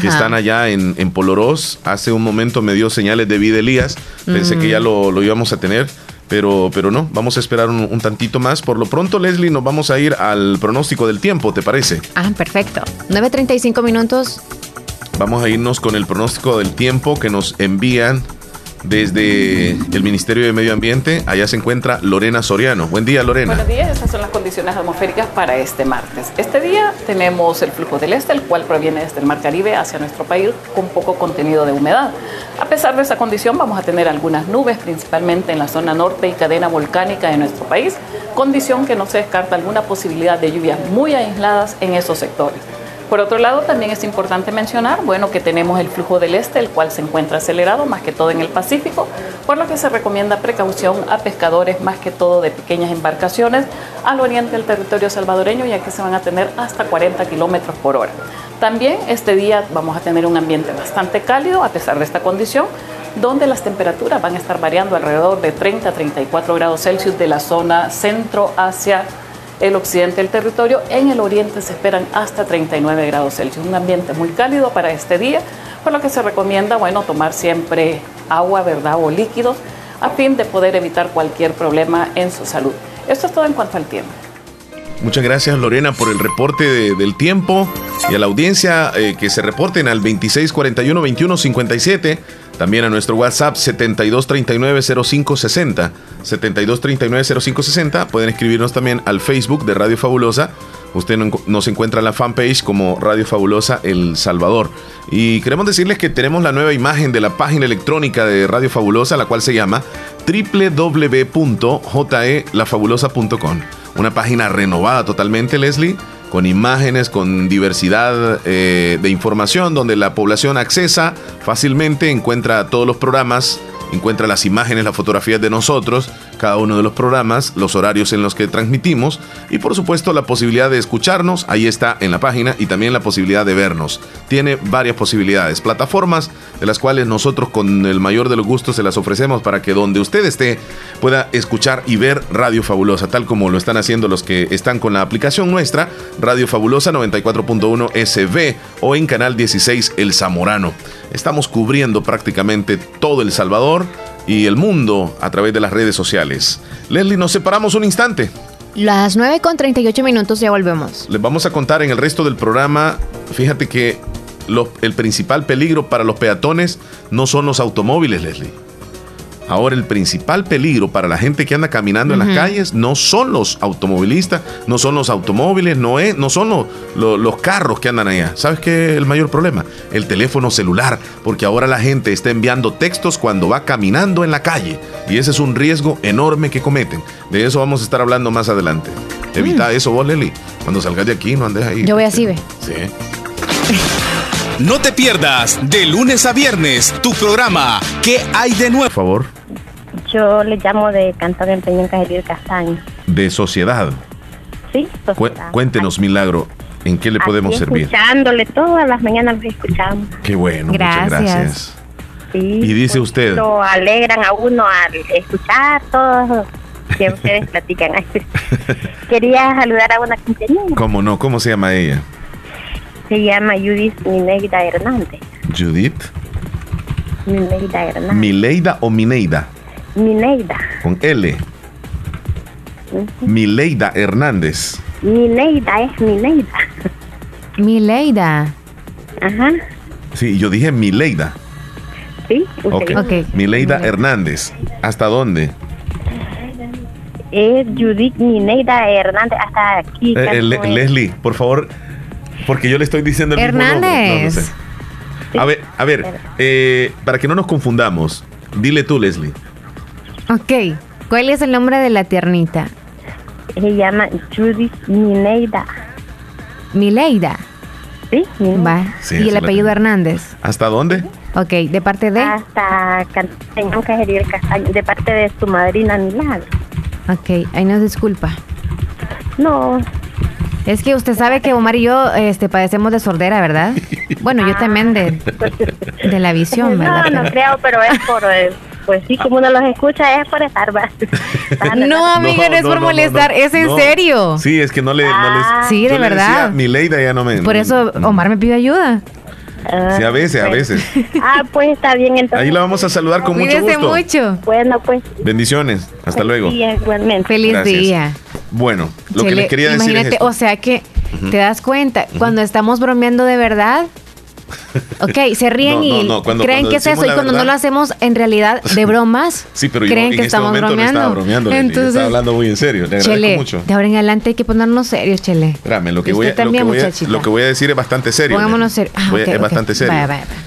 que están allá en, en Polorós. Hace un momento me dio señales de vida Elías. Pensé que ya lo, lo, íbamos a tener. Pero, pero no, vamos a esperar un, un, tantito más. Por lo pronto, Leslie, nos vamos a ir al pronóstico del tiempo, ¿te parece? Ah, perfecto. 9.35 minutos. Vamos a irnos con el pronóstico del tiempo que nos envían desde el Ministerio de Medio Ambiente. Allá se encuentra Lorena Soriano. Buen día, Lorena. Buenos días, estas son las condiciones atmosféricas para este martes. Este día tenemos el flujo del este, el cual proviene desde el Mar Caribe hacia nuestro país con poco contenido de humedad. A pesar de esa condición, vamos a tener algunas nubes, principalmente en la zona norte y cadena volcánica de nuestro país, condición que no se descarta alguna posibilidad de lluvias muy aisladas en esos sectores. Por otro lado, también es importante mencionar, bueno, que tenemos el flujo del este, el cual se encuentra acelerado más que todo en el Pacífico, por lo que se recomienda precaución a pescadores más que todo de pequeñas embarcaciones al oriente del territorio salvadoreño, ya que se van a tener hasta 40 kilómetros por hora. También este día vamos a tener un ambiente bastante cálido a pesar de esta condición, donde las temperaturas van a estar variando alrededor de 30 a 34 grados Celsius de la zona centro hacia el occidente del territorio. En el oriente se esperan hasta 39 grados Celsius, un ambiente muy cálido para este día, por lo que se recomienda, bueno, tomar siempre agua, ¿verdad? O líquidos a fin de poder evitar cualquier problema en su salud. Esto es todo en cuanto al tiempo. Muchas gracias Lorena por el reporte del tiempo y a la audiencia eh, que se reporten al 2641-2157 también a nuestro WhatsApp 7239-0560. 7239-0560. Pueden escribirnos también al Facebook de Radio Fabulosa. Usted nos encuentra en la fanpage como Radio Fabulosa El Salvador. Y queremos decirles que tenemos la nueva imagen de la página electrónica de Radio Fabulosa, la cual se llama www.jelafabulosa.com. Una página renovada totalmente, Leslie con imágenes, con diversidad eh, de información, donde la población accesa fácilmente, encuentra todos los programas, encuentra las imágenes, las fotografías de nosotros cada uno de los programas, los horarios en los que transmitimos y por supuesto la posibilidad de escucharnos, ahí está en la página y también la posibilidad de vernos. Tiene varias posibilidades, plataformas de las cuales nosotros con el mayor de los gustos se las ofrecemos para que donde usted esté pueda escuchar y ver Radio Fabulosa, tal como lo están haciendo los que están con la aplicación nuestra, Radio Fabulosa 94.1 SB o en Canal 16 El Zamorano. Estamos cubriendo prácticamente todo El Salvador y el mundo a través de las redes sociales. Leslie, nos separamos un instante. Las 9 con 38 minutos ya volvemos. Les vamos a contar en el resto del programa, fíjate que el principal peligro para los peatones no son los automóviles, Leslie. Ahora el principal peligro para la gente que anda caminando en las calles no son los automovilistas, no son los automóviles, no, es, no son los, carros que andan allá. ¿Sabes qué es el mayor problema? El teléfono celular, porque ahora la gente está enviando textos cuando va caminando en la calle y ese es un riesgo enorme que cometen. De eso vamos a estar hablando más adelante. Evita mm. eso vos, Leli. Cuando salgas de aquí, no andes ahí. Yo voy así, ve. Sí. No te pierdas de lunes a viernes tu programa ¿Qué hay de nuevo? Por favor. Yo le llamo de Cantor en Peñón Cajería Castaño. ¿De sociedad? Sí, sociedad. cuéntenos, Milagro, ¿en qué le podemos servir? Escuchándole todas las mañanas lo escuchamos. Qué bueno, muchas gracias. Sí, y dice pues, usted. Lo alegran a uno al escuchar todo que ustedes platican. Quería saludar a una compañera. ¿Cómo no? ¿Cómo se llama ella? Se llama Judith Mineida Hernández. ¿Judith? Mineida Hernández. ¿Mileida o Mineida? Mineida. Con L. Mileida Hernández. Mineida es Mineida. Mileida. Ajá. Sí, yo dije Mileida. Sí, ok. okay. Mileida Hernández. ¿Hasta dónde? Es Judith Mineida Hernández, hasta aquí. Eh, eh, Leslie, por favor, porque yo le estoy diciendo el Hernández. mismo nombre. A ver, a ver, eh, para que no nos confundamos, dile tú, Leslie. Ok, ¿cuál es el nombre de la tiernita? Se llama Judith Mineida. ¿Mileida? Sí, Va. ¿Y el apellido Hernández? ¿Hasta dónde? Ok, ¿de parte de? Hasta Castaño, de parte de su madrina Milagro. Ok, ahí nos disculpa. No, es que usted sabe que Omar y yo este, padecemos de sordera, ¿verdad? Bueno, yo también de, de la visión, ¿verdad? No, no creo, pero es por... Eh, pues sí, como uno los escucha es por estar No, amiga, no, es por molestar, es en serio. Sí, es que no le... sí, de verdad. mi Leida ya no me... Por eso Omar me pide ayuda. Ah, sí, a veces, a veces. Ah, pues está bien entonces. Ahí la vamos a saludar con mucho gusto. mucho. Bueno, pues. Bendiciones. Hasta luego. igualmente. Feliz día. Bueno, lo que les quería decir es o sea que te das cuenta, cuando estamos bromeando de verdad, Ok, se ríen y creen que es eso. Y cuando no lo hacemos en realidad de bromas, creen que este estamos bromeando. No bromeando Entonces, estaba hablando muy en serio. Le chele, mucho. De ahora en adelante hay que ponernos serios, Chele. Espérame, lo que, voy a, lo, que voy a, lo que voy a decir es bastante serio. Pongámonos serios. Ah, es bastante serio.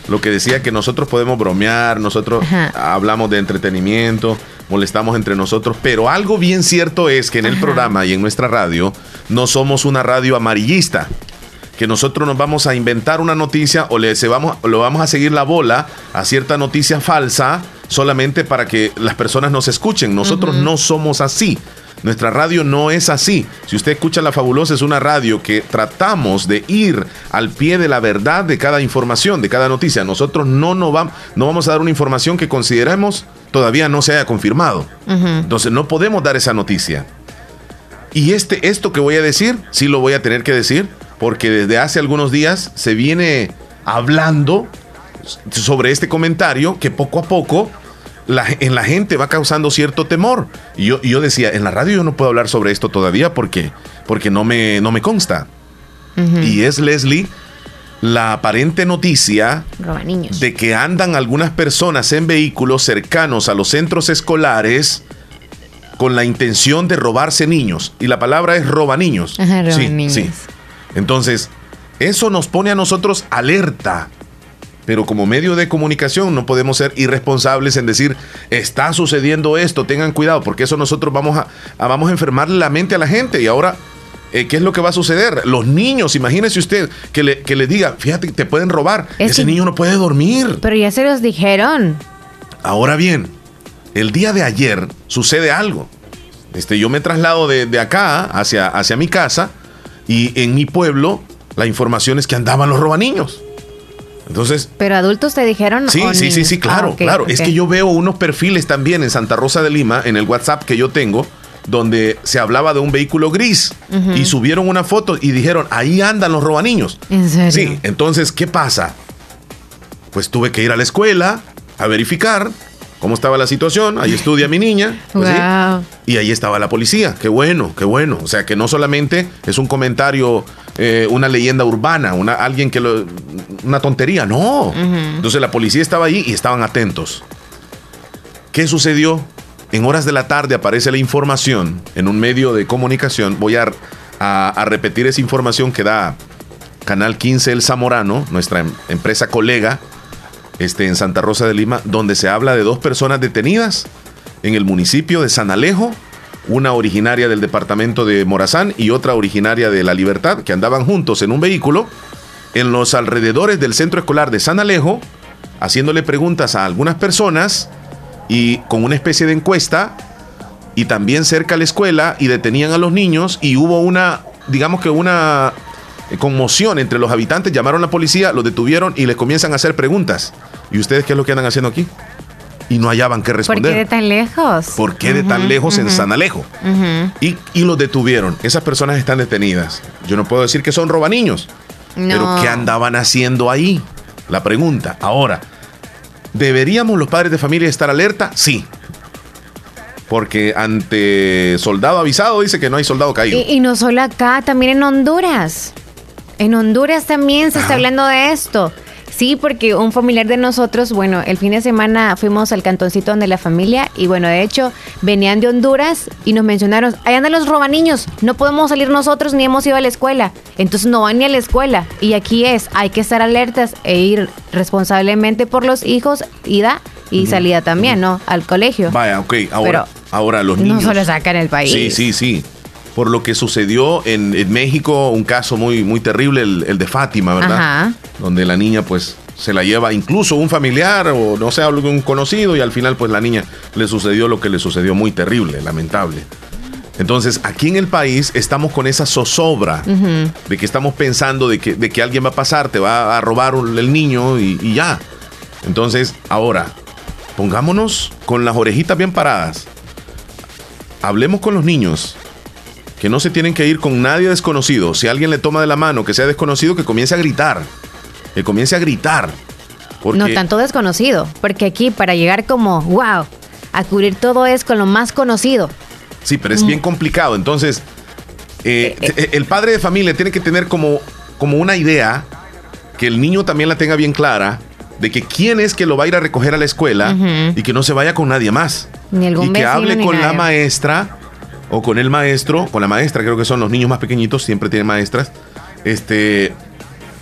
Lo que decía que nosotros podemos bromear, nosotros hablamos de entretenimiento, molestamos entre nosotros, pero algo bien cierto es que en el programa y en nuestra radio no somos una radio amarillista que nosotros nos vamos a inventar una noticia o le se vamos, lo vamos a seguir la bola a cierta noticia falsa solamente para que las personas nos escuchen. Nosotros no somos así. Nuestra radio no es así. Si usted escucha La Fabulosa, es una radio que tratamos de ir al pie de la verdad de cada información, de cada noticia. Nosotros no, no, vamos, no vamos a dar una información que consideremos todavía no se haya confirmado. Entonces no podemos dar esa noticia. Y este, esto que voy a decir, sí lo voy a tener que decir, porque desde hace algunos días se viene hablando sobre este comentario que poco a poco en la gente va causando cierto temor. Y yo, yo, decía, en la radio yo no puedo hablar sobre esto todavía porque, porque no, me, no me consta. Y es Leslie la aparente noticia de que andan algunas personas en vehículos cercanos a los centros escolares con la intención de robarse niños. Y la palabra es roba niños. sí, sí. Entonces, eso nos pone a nosotros alerta. Pero como medio de comunicación no podemos ser irresponsables en decir, está sucediendo esto, tengan cuidado, porque eso nosotros vamos a, vamos a enfermarle la mente a la gente. Y ahora, eh, ¿qué es lo que va a suceder? Los niños, imagínese usted que le, que le diga, fíjate te pueden robar, ese niño no puede dormir. Pero ya se los dijeron. Ahora bien, el día de ayer sucede algo. Este, yo me traslado de, de acá hacia, hacia mi casa y en mi pueblo, la información es que andaban los robaniños. Entonces. Pero adultos te dijeron. Sí, sí, sí, sí, claro, ah, claro. Es que yo veo unos perfiles también en Santa Rosa de Lima, en el WhatsApp que yo tengo, donde se hablaba de un vehículo gris y subieron una foto y dijeron, ahí andan los robaniños. ¿En serio? Sí, entonces, ¿qué pasa? Pues tuve que ir a la escuela a verificar cómo estaba la situación. Ahí estudia mi niña. Pues y ahí estaba la policía. Qué bueno, qué bueno. O sea que no solamente es un comentario, eh, una leyenda urbana, una, alguien que lo. una tontería. No. Entonces la policía estaba ahí y estaban atentos. ¿Qué sucedió? En horas de la tarde aparece la información en un medio de comunicación. Voy a, a, repetir esa información que da Canal 15 El Zamorano, nuestra em, empresa colega este, en Santa Rosa de Lima, donde se habla de dos personas detenidas en el municipio de San Alejo, una originaria del departamento de Morazán y otra originaria de La Libertad, que andaban juntos en un vehículo en los alrededores del centro escolar de San Alejo, haciéndole preguntas a algunas personas y con una especie de encuesta y también cerca a la escuela y detenían a los niños y hubo una, digamos que una conmoción entre los habitantes, llamaron a la policía, los detuvieron y les comienzan a hacer preguntas. ¿Y ustedes qué es lo que andan haciendo aquí? Y no hallaban qué responder. ¿Por qué de tan lejos? ¿Por qué de tan lejos en San Alejo? y, los detuvieron. Esas personas están detenidas. Yo no puedo decir que son robaniños. Pero ¿qué andaban haciendo ahí? La pregunta. Ahora, ¿deberíamos los padres de familia estar alerta? Sí. Porque ante soldado avisado dice que no hay soldado caído. y no solo acá, también en Honduras. En Honduras también se está hablando de esto. Sí, porque un familiar de nosotros, bueno, el fin de semana fuimos al cantoncito donde la familia y bueno, de hecho, venían de Honduras y nos mencionaron, allá andan los robaniños, no podemos salir nosotros ni hemos ido a la escuela, entonces no van ni a la escuela. Y aquí es, hay que estar alertas e ir responsablemente por los hijos, ida y salida también, ¿no? Al colegio. Vaya, ok, ahora, ahora los niños. No solo sacan el país. Sí, sí, sí por lo que sucedió en, México, un caso muy, muy terrible, el, de Fátima, ¿verdad? Donde la niña pues se la lleva incluso un familiar o no sé, algún conocido y al final pues la niña le sucedió lo que le sucedió muy terrible, lamentable. Entonces, aquí en el país estamos con esa zozobra de que estamos pensando de que, de que alguien va a pasar, te va a robar el niño y, y ya. Entonces, ahora, pongámonos con las orejitas bien paradas. Hablemos con los niños que no se tienen que ir con nadie desconocido. Si alguien le toma de la mano que sea desconocido, que comience a gritar. que comience a gritar. No tanto desconocido, porque aquí para llegar como, wow, a cubrir todo es con lo más conocido. Sí, pero es bien mm. complicado. Entonces, eh, eh, eh. el padre de familia tiene que tener como, como una idea, que el niño también la tenga bien clara, de que quién es que lo va a ir a recoger a la escuela y que no se vaya con nadie más. Ni algún y que hable con la maestra o con el maestro, con la maestra, creo que son los niños más pequeñitos, siempre tienen maestras, este,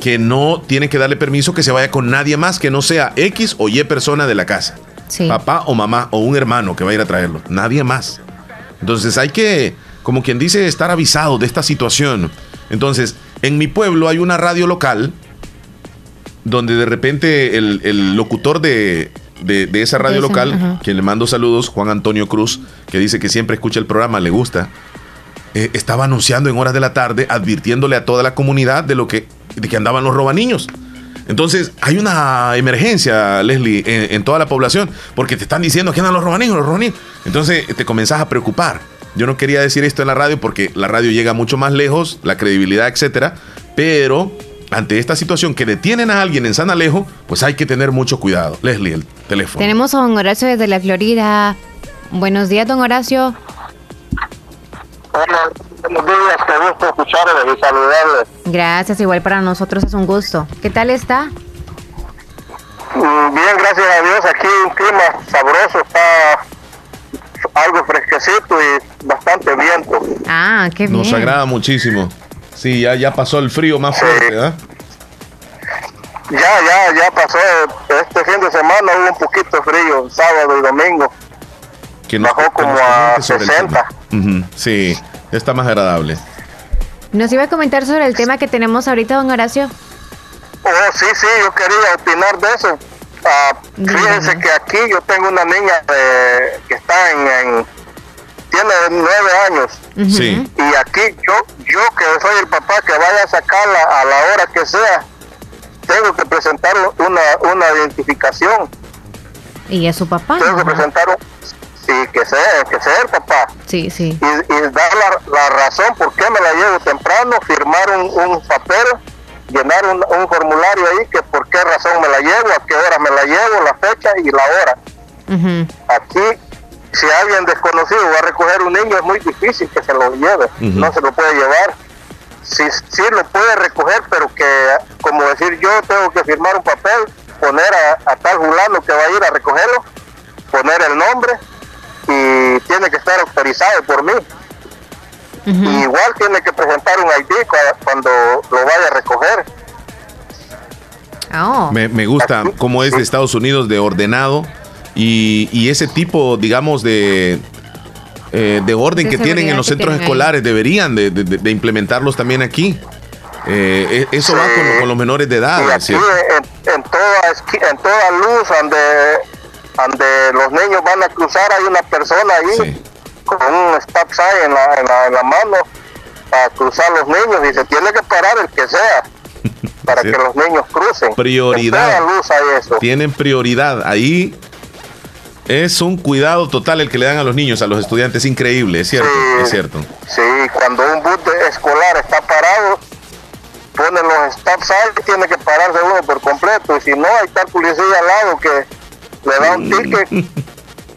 que no tiene que darle permiso que se vaya con nadie más que no sea X o Y persona de la casa. Papá o mamá o un hermano que va a ir a traerlo. Nadie más. Entonces hay que, como quien dice, estar avisado de esta situación. Entonces, en mi pueblo hay una radio local donde de repente el, locutor de, esa radio local, quien le mando saludos, Juan Antonio Cruz, que dice que siempre escucha el programa, le gusta, eh, estaba anunciando en horas de la tarde, advirtiéndole a toda la comunidad de lo que, de que andaban los robaniños. Entonces, hay una emergencia, Leslie, en, toda la población, porque te están diciendo que andan los robaniños, los robaniños. Entonces, te comenzás a preocupar. Yo no quería decir esto en la radio porque la radio llega mucho más lejos, la credibilidad, etcétera, pero ante esta situación que detienen a alguien en San Alejo, pues hay que tener mucho cuidado. Leslie, el teléfono. Tenemos a don Horacio desde la Florida. Buenos días, don Horacio. Hola, buenos días, qué gusto escucharles y saludarles. Gracias, igual para nosotros es un gusto. ¿Qué tal está? Mm, bien, gracias a Dios, aquí un clima sabroso, está algo fresquecito y bastante viento. Ah, qué bien. Nos agrada muchísimo. Sí, ya, ya pasó el frío más fuerte, ¿ah? Ya, ya, ya pasó. Este fin de semana hubo un poquito de frío, sábado y domingo. Que Bajó como a 60. Sí, está más agradable. ¿Nos iba a comentar sobre el tema que tenemos ahorita, don Horacio? Oh, sí, sí, yo quería opinar de eso. Ah, fíjense que aquí yo tengo una niña que está en tiene nueve años. Sí. Y aquí yo, yo que soy el papá que vaya a sacarla a la hora que sea, tengo que presentar una, una identificación. ¿Y es su papá? Tengo que presentar un, sí, que sea, que sea el papá. Sí, sí. Y, dar la, razón por qué me la llevo temprano, firmar un, papel, llenar un, un, formulario ahí, que por qué razón me la llevo, a qué hora me la llevo, la fecha y la hora. Aquí si alguien desconocido va a recoger un niño es muy difícil que se lo lleve, no se lo puede llevar. Sí, sí lo puede recoger, pero que, como decir, yo tengo que firmar un papel, poner a, tal fulano que va a ir a recogerlo, poner el nombre y tiene que estar autorizado por mí. igual tiene que presentar un ID cuando lo vaya a recoger. Oh. Me, me, gusta cómo es de Estados Unidos de ordenado y, ese tipo, digamos, de, eh, de orden que tienen en los centros escolares deberían de, implementarlos también aquí. Eh, e, eso va con, los menores de edad. aquí, en, toda, en toda luz donde, donde los niños van a cruzar hay una persona ahí con un stop sign en la, en la, mano para cruzar los niños y se tiene que parar el que sea para que los niños crucen. Prioridad. luz hay eso. Tienen prioridad. Ahí es un cuidado total el que le dan a los niños, a los estudiantes, increíble, es cierto, es cierto. Sí, cuando un bus escolar está parado, ponen los stop signs, tiene que pararse uno por completo, y si no, hay tal policía al lado que le da un ticket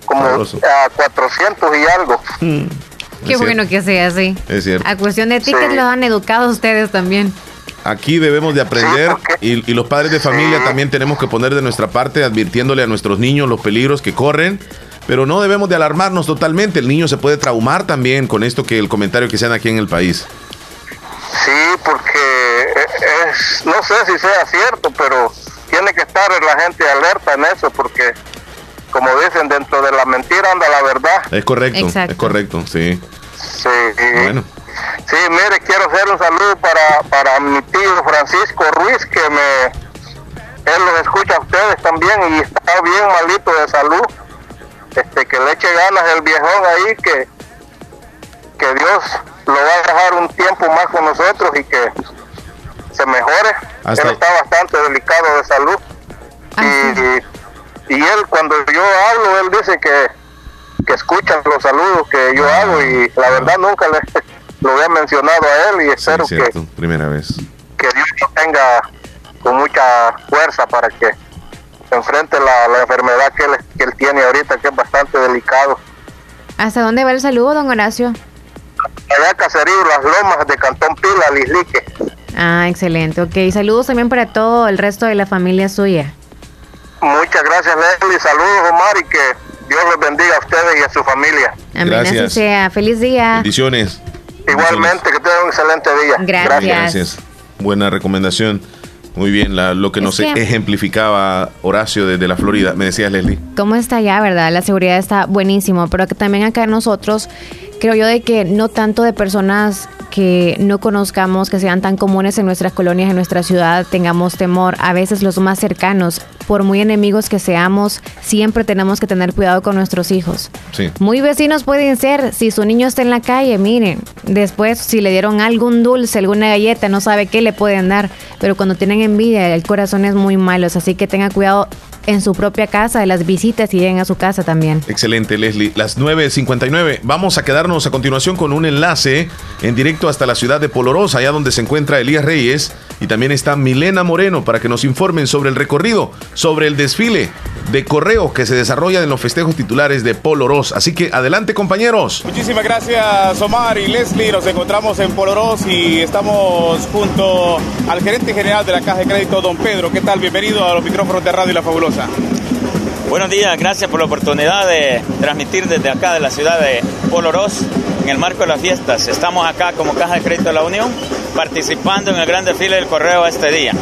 como a 400 y algo. Qué bueno que sea así. Es cierto. A cuestión de tickets los han educado ustedes también. Aquí debemos de aprender y, los padres de familia también tenemos que poner de nuestra parte advirtiéndole a nuestros niños los peligros que corren, pero no debemos de alarmarnos totalmente. El niño se puede traumar también con esto que el comentario que sean aquí en el país. Sí, porque es, no sé si sea cierto, pero tiene que estar la gente alerta en eso porque como dicen, dentro de la mentira anda la verdad. Es correcto, es correcto, sí. Sí. Bueno. Sí, mire, quiero hacer un saludo para, para mi tío Francisco Ruiz, que me él los escucha a ustedes también y está bien malito de salud. Este, que le eche ganas el viejón ahí, que, que Dios lo va a dejar un tiempo más con nosotros y que se mejore. Él está bastante delicado de salud. Y, y, él, cuando yo hablo, él dice que, que escucha los saludos que yo hago y la verdad nunca le lo había mencionado a él y espero que primera vez que Dios lo tenga con mucha fuerza para que enfrente la, enfermedad que él, que él tiene ahorita, que es bastante delicado. ¿Hasta dónde va el saludo, don Horacio? Allá Caserío, Las Lomas de Cantón Pila, Lislique. Ah, excelente. Ok, saludos también para todo el resto de la familia suya. Muchas gracias, Leslie. Saludos, Omar, y que Dios los bendiga a ustedes y a su familia. Amén, gracias. así sea. Feliz día. Bendiciones. Igualmente, que tengan un excelente día. Gracias. gracias. Buena recomendación. Muy bien, lo que nos ejemplificaba Horacio desde la Florida. Me decías, Leslie. ¿Cómo está allá, verdad? La seguridad está buenísimo, pero que también acá nosotros, creo yo de que no tanto de personas que no conozcamos, que sean tan comunes en nuestras colonias, en nuestra ciudad, tengamos temor. A veces los más cercanos, por muy enemigos que seamos, siempre tenemos que tener cuidado con nuestros hijos. Sí. Muy vecinos pueden ser, si su niño está en la calle, miren, después si le dieron algún dulce, alguna galleta, no sabe qué le pueden dar, pero cuando tienen envidia, el corazón es muy malo, así que tenga cuidado en su propia casa, de las visitas y lleguen a su casa también. Excelente, Leslie. Las 9.59. Vamos a quedarnos a continuación con un enlace en directo hasta la ciudad de Polorosa, allá donde se encuentra Elías Reyes. Y también está Milena Moreno para que nos informen sobre el recorrido, sobre el desfile de correo que se desarrolla en los festejos titulares de Poloros. Así que adelante, compañeros. Muchísimas gracias, Omar y Leslie. Nos encontramos en Poloros y estamos junto al gerente general de la Caja de Crédito, don Pedro. ¿Qué tal? Bienvenido a los micrófonos de Radio La Fabulosa. Buenos días, gracias por la oportunidad de transmitir desde acá de la ciudad de Poloros en el marco de las fiestas. Estamos acá como Caja de Crédito de la Unión participando en el gran desfile del correo este día.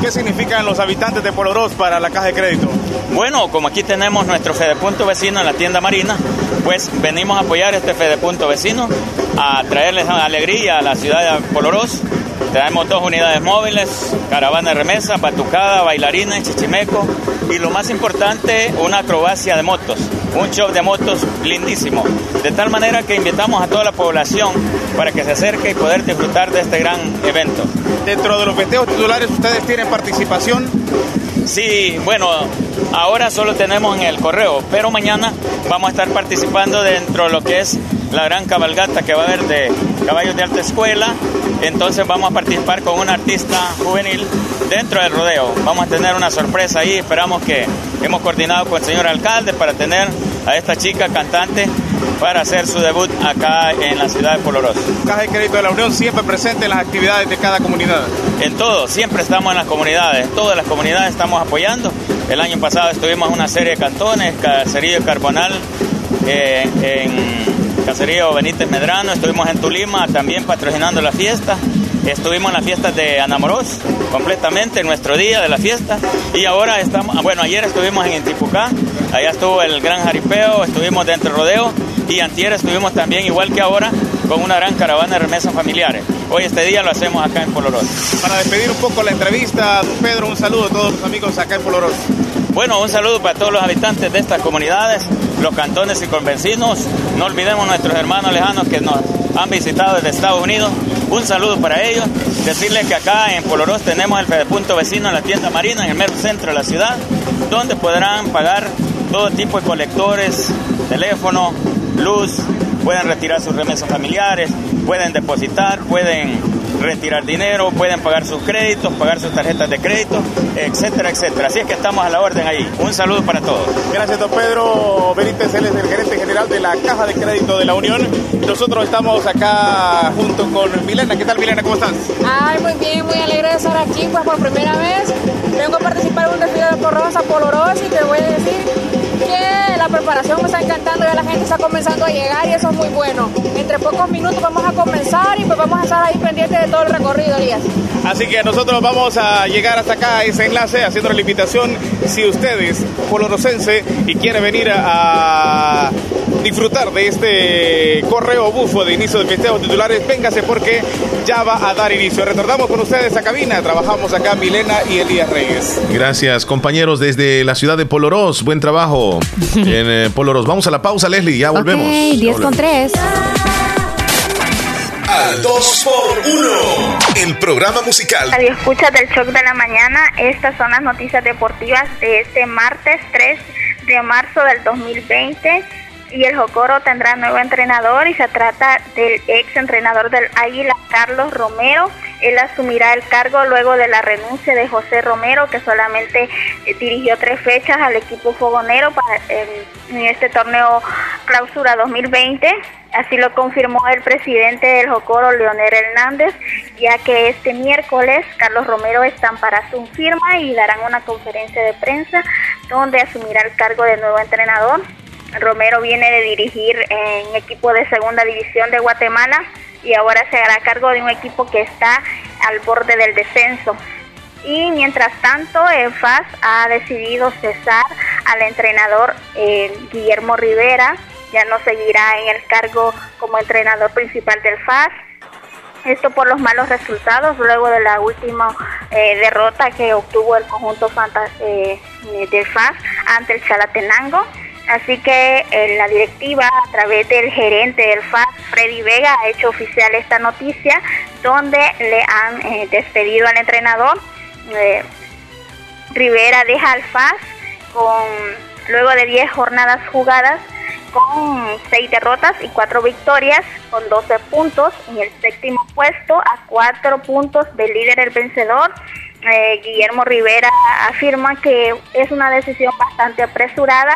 ¿Qué significan los habitantes de Poloros para la Caja de Crédito? Bueno, como aquí tenemos nuestro Fedepunto vecino en la tienda marina, pues venimos a apoyar este Fedepunto vecino, a traerles alegría a la ciudad de Poloros tenemos dos unidades móviles, caravana de remesa, batucada, bailarina en Chichimeco y lo más importante, una acrobacia de motos, un show de motos lindísimo. De tal manera que invitamos a toda la población para que se acerque y poder disfrutar de este gran evento. Dentro de los festejos titulares, ¿ustedes tienen participación? Sí, bueno, ahora solo tenemos en el correo, pero mañana vamos a estar participando dentro de lo que es la gran cabalgata que va a haber de caballos de alta escuela. Entonces vamos a participar con un artista juvenil dentro del rodeo. Vamos a tener una sorpresa ahí. Esperamos que hemos coordinado con el señor alcalde para tener a esta chica cantante para hacer su debut acá en la ciudad de Poloroso. Caja de Crédito de la Unión siempre presente en las actividades de cada comunidad. En todo, siempre estamos en las comunidades, todas las comunidades estamos apoyando. El año pasado estuvimos en una serie de cantones, Caserío Carbonal, eh, en Caserío Benítez Medrano, estuvimos en Tulima también patrocinando la fiesta. Estuvimos en las fiestas de Anamoros, completamente en nuestro día de la fiesta. Y ahora estamos, bueno, ayer estuvimos en Intipucá, allá estuvo el gran jaripeo, estuvimos dentro del rodeo y antier estuvimos también, igual que ahora, con una gran caravana de remesas familiares. Hoy este día lo hacemos acá en Polorós. Para despedir un poco la entrevista, Pedro, un saludo a todos los amigos acá en Polorós. Bueno, un saludo para todos los habitantes de estas comunidades, los cantones y convecinos. No olvidemos nuestros hermanos lejanos que nos han visitado desde Estados Unidos. Un saludo para ellos. Decirles que acá en Polorós tenemos el Fedepunto Vecino en la tienda marina, en el mero centro de la ciudad, donde podrán pagar todo tipo de colectores, teléfono, luz, pueden retirar sus remesas familiares, pueden depositar, pueden retirar dinero, pueden pagar sus créditos, pagar sus tarjetas de crédito, etcétera, etcétera. Así es que estamos a la orden ahí. Un saludo para todos. Gracias, don Pedro Benítez, él es el gerente general de la Caja de Crédito de la Unión. Nosotros estamos acá junto con Milena. ¿Qué tal, Milena? ¿Cómo estás? Ay, muy bien, muy alegre de estar aquí, pues por primera vez. Vengo a participar en un desfile de Rosa Polorosa y te voy a decir que la preparación me está encantando, ya la gente está comenzando a llegar y eso es muy bueno. Entre pocos minutos vamos a comenzar y pues vamos a estar ahí pendientes de todo el recorrido, Elías. Así que nosotros vamos a llegar hasta acá a ese enlace haciendo la invitación si ustedes, polorosense, y quieren venir a, disfrutar de este correo bufo de inicio de festejos titulares, véngase porque ya va a dar inicio. Retornamos con ustedes a cabina, trabajamos acá Milena y Elías Reyes. Gracias compañeros desde la ciudad de Poloros, buen trabajo en eh, Poloros. Vamos a la pausa Leslie, ya volvemos. 10 con 3. Al 2 por 1 el programa musical. Radio escucha del shock de la mañana, estas son las noticias deportivas de este martes 3 de marzo del 2020 y el Jocoro tendrá nuevo entrenador y se trata del ex entrenador del Águila, Carlos Romero. Él asumirá el cargo luego de la renuncia de José Romero, que solamente eh, dirigió tres fechas al equipo fogonero para, en este torneo clausura 2020. Así lo confirmó el presidente del Jocoro, Leonel Hernández, ya que este miércoles Carlos Romero estampará su firma y darán una conferencia de prensa donde asumirá el cargo de nuevo entrenador. Romero viene de dirigir en equipo de segunda división de Guatemala y ahora se hará cargo de un equipo que está al borde del descenso. Y mientras tanto, el FAS ha decidido cesar al entrenador eh, Guillermo Rivera, ya no seguirá en el cargo como entrenador principal del FAS. Esto por los malos resultados luego de la última eh, derrota que obtuvo el conjunto eh, del FAS ante el Chalatenango. Así que eh, la directiva, a través del gerente del FAS, Freddy Vega, ha hecho oficial esta noticia donde le han eh, despedido al entrenador. Eh, Rivera deja al FAS con, luego de 10 jornadas jugadas con 6 derrotas y 4 victorias, con 12 puntos en el séptimo puesto, a 4 puntos del líder el vencedor. Guillermo Rivera afirma que es una decisión bastante apresurada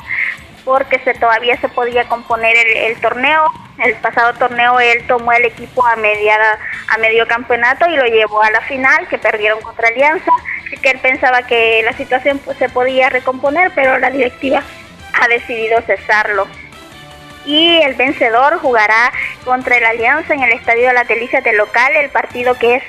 porque todavía se podía componer el, torneo. El pasado torneo él tomó el equipo a, mediada, a medio campeonato y lo llevó a la final, que perdieron contra Alianza, que él pensaba que la situación pues, se podía recomponer, pero la directiva ha decidido cesarlo. Y el vencedor jugará contra el Alianza en el Estadio de la Delicia de local, el partido que es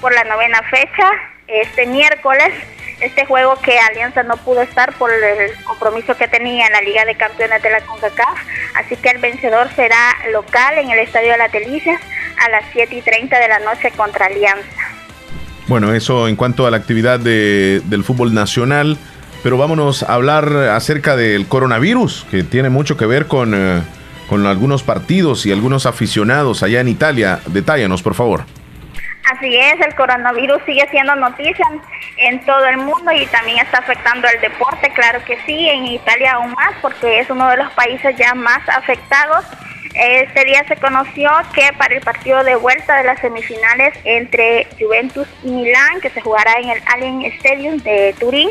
por la novena fecha, este miércoles este juego que Alianza no pudo estar por el compromiso que tenía en la Liga de Campeones de la CONCACAF. Así que el vencedor será local en el Estadio de la Delicias a las 7 y 30 de la noche contra Alianza. Bueno, eso en cuanto a la actividad del fútbol nacional. Pero vámonos a hablar acerca del coronavirus, que tiene mucho que ver con, eh, con algunos partidos y algunos aficionados allá en Italia. Detállanos, por favor. Así es, el coronavirus sigue siendo noticia en todo el mundo y también está afectando al deporte, claro que sí, en Italia aún más porque es uno de los países ya más afectados este día se conoció que para el partido de vuelta de las semifinales entre Juventus y Milán, que se jugará en el Allen Stadium de Turín,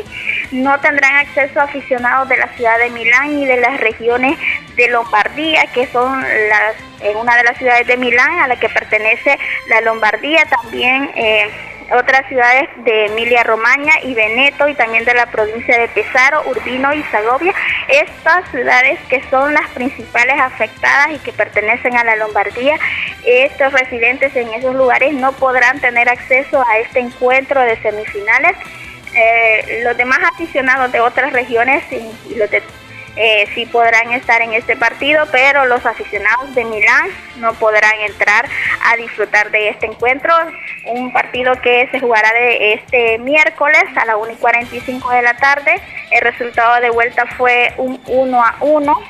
no tendrán acceso aficionados de la ciudad de Milán ni de las regiones de Lombardía, que son una de las ciudades de Milán a la que pertenece la Lombardía, también eh, otras ciudades de Emilia Romagna y Veneto y también de la provincia de Pesaro, Urbino y Segovia. Estas ciudades que son las principales afectadas y que pertenecen a la Lombardía, estos residentes en esos lugares no podrán tener acceso a este encuentro de semifinales. Eh, los demás aficionados de otras regiones y los de eh, sí podrán estar en este partido, pero los aficionados de Milán no podrán entrar a disfrutar de este encuentro. Un partido que se jugará de este miércoles a la 1 y 45 de la tarde. El resultado de vuelta fue un 1 a 1,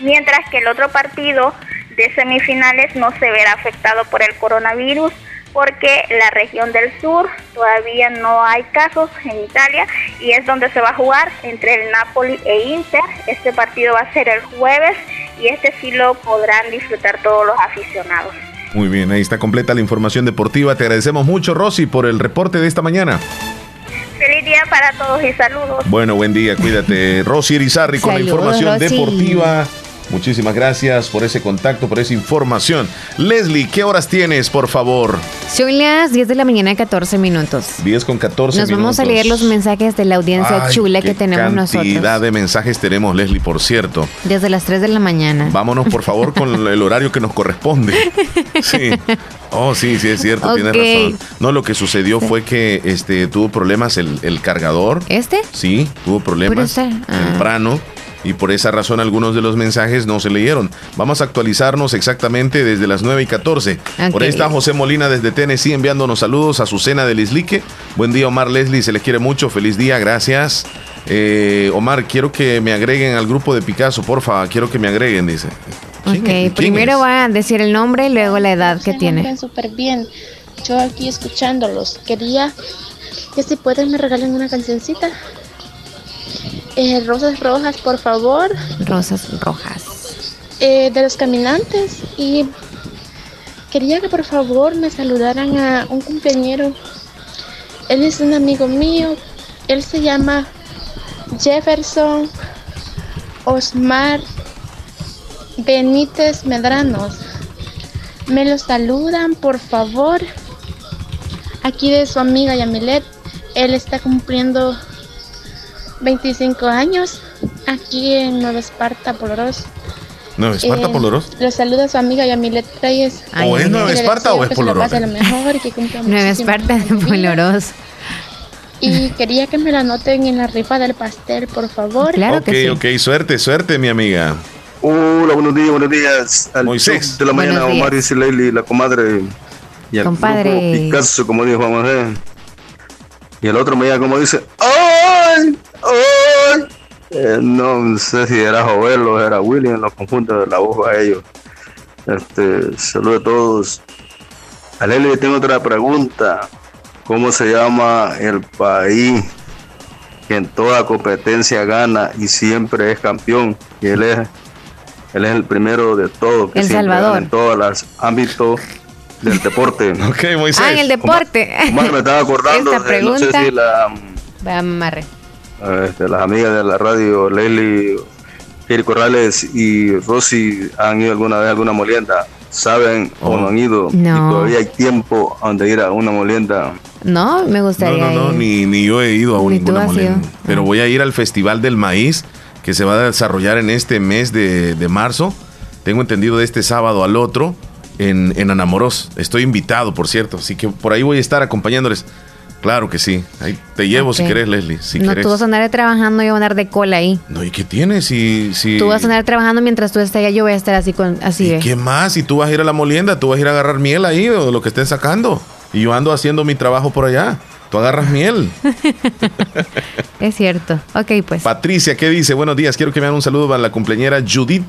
mientras que el otro partido de semifinales no se verá afectado por el coronavirus porque la región del sur todavía no hay casos en Italia y es donde se va a jugar entre el Napoli e Inter. Este partido va a ser el jueves y este sí lo podrán disfrutar todos los aficionados. Muy bien, ahí está completa la información deportiva. Te agradecemos mucho, Rosy, por el reporte de esta mañana. Feliz día para todos y saludos. Bueno, buen día, cuídate. Rosy Irizarri con la información deportiva. Muchísimas gracias por ese contacto, por esa información. Leslie, ¿qué horas tienes, por favor? Son las 10 de la mañana, 14 minutos. 10 con 14 Nos vamos a leer los mensajes de la audiencia chula que tenemos nosotros. cantidad de mensajes tenemos, Leslie, por cierto. Desde las 3 de la mañana. Vámonos, por favor, con el horario que nos corresponde. Sí. Oh, sí, sí, es cierto, tiene razón. No, lo que sucedió fue que este tuvo problemas el, el cargador. ¿Este? Sí, tuvo problemas ah. Y por esa razón algunos de los mensajes no se leyeron. Vamos a actualizarnos exactamente desde las 9 y 14. Por ahí está José Molina desde Tennessee enviándonos saludos a su cena de Lislique. Buen día Omar Leslie, se les quiere mucho, feliz día, gracias. Eh, Omar, quiero que me agreguen al grupo de Picasso, porfa, quiero que me agreguen, dice. Ok, primero va a decir el nombre y luego la edad que tiene. súper bien. Yo aquí escuchándolos. Quería que si pueden me regalen una cancioncita. Eh, rosas rojas, por favor. Rosas rojas. Eh, de los caminantes y quería que por favor me saludaran a un compañero. Él es un amigo mío. Él se llama Jefferson Osmar Benítez Medranos. Me lo saludan, por favor. Aquí de su amiga Yamilet. Él está cumpliendo 25 años aquí en Nueva Esparta, Poloros. ¿Nueva Esparta, eh, Poloros? Le saluda a su amiga Yamilet Reyes. ¿O es Nueva Esparta o es Poloros? Nueva Esparta, Poloros. Y quería que me la anoten en la rifa del pastel, por favor. Claro que sí. Ok, suerte, suerte, mi amiga. Hola, buenos días, buenos días. Al Moisés. De la mañana, Omar y Leili, la comadre. Y al Compadre. Picasso, como dijo Juan José. Y el otro me llama como dice, ¡Ay! ¡Ay! Eh, no sé si era Joel o era William, los conjuntos de la voz a ellos. Este, saludos a todos. A Leli tengo otra pregunta. ¿Cómo se llama el país que en toda competencia gana y siempre es campeón? Y él es, él es el primero de todo, que el Salvador. en todos los ámbitos del deporte. ok, Moisés. Ah, en el deporte. Como, me estaba acordando, no sé si la... Este, las amigas de la radio, Leslie, Eric Corrales y Rosy han ido alguna vez a alguna molienda. ¿Saben o no han ido? No. Y todavía hay tiempo donde ir a una molienda. No, me gustaría. No, no, no, ni, ni, yo he ido a ninguna molienda. Pero voy a ir al Festival del Maíz que se va a desarrollar en este mes de, de marzo. Tengo entendido de este sábado al otro en, en Anamoros. Estoy invitado, por cierto. Así que por ahí voy a estar acompañándoles. Claro que sí. Ahí te llevo si querés, Leslie. Si no, tú vas a andar trabajando y yo voy a andar de cola ahí. No, ¿y qué tienes? Si, si... Tú vas a andar trabajando mientras tú estés allá, yo voy a estar así. con así ¿Y qué más? Si tú vas a ir a la molienda, tú vas a ir a agarrar miel ahí o lo que estén sacando. Y yo ando haciendo mi trabajo por allá. Tú agarras miel. es cierto. Ok, pues. Patricia, ¿qué dice? Buenos días. Quiero que me hagan un saludo para la cumpleañera Judith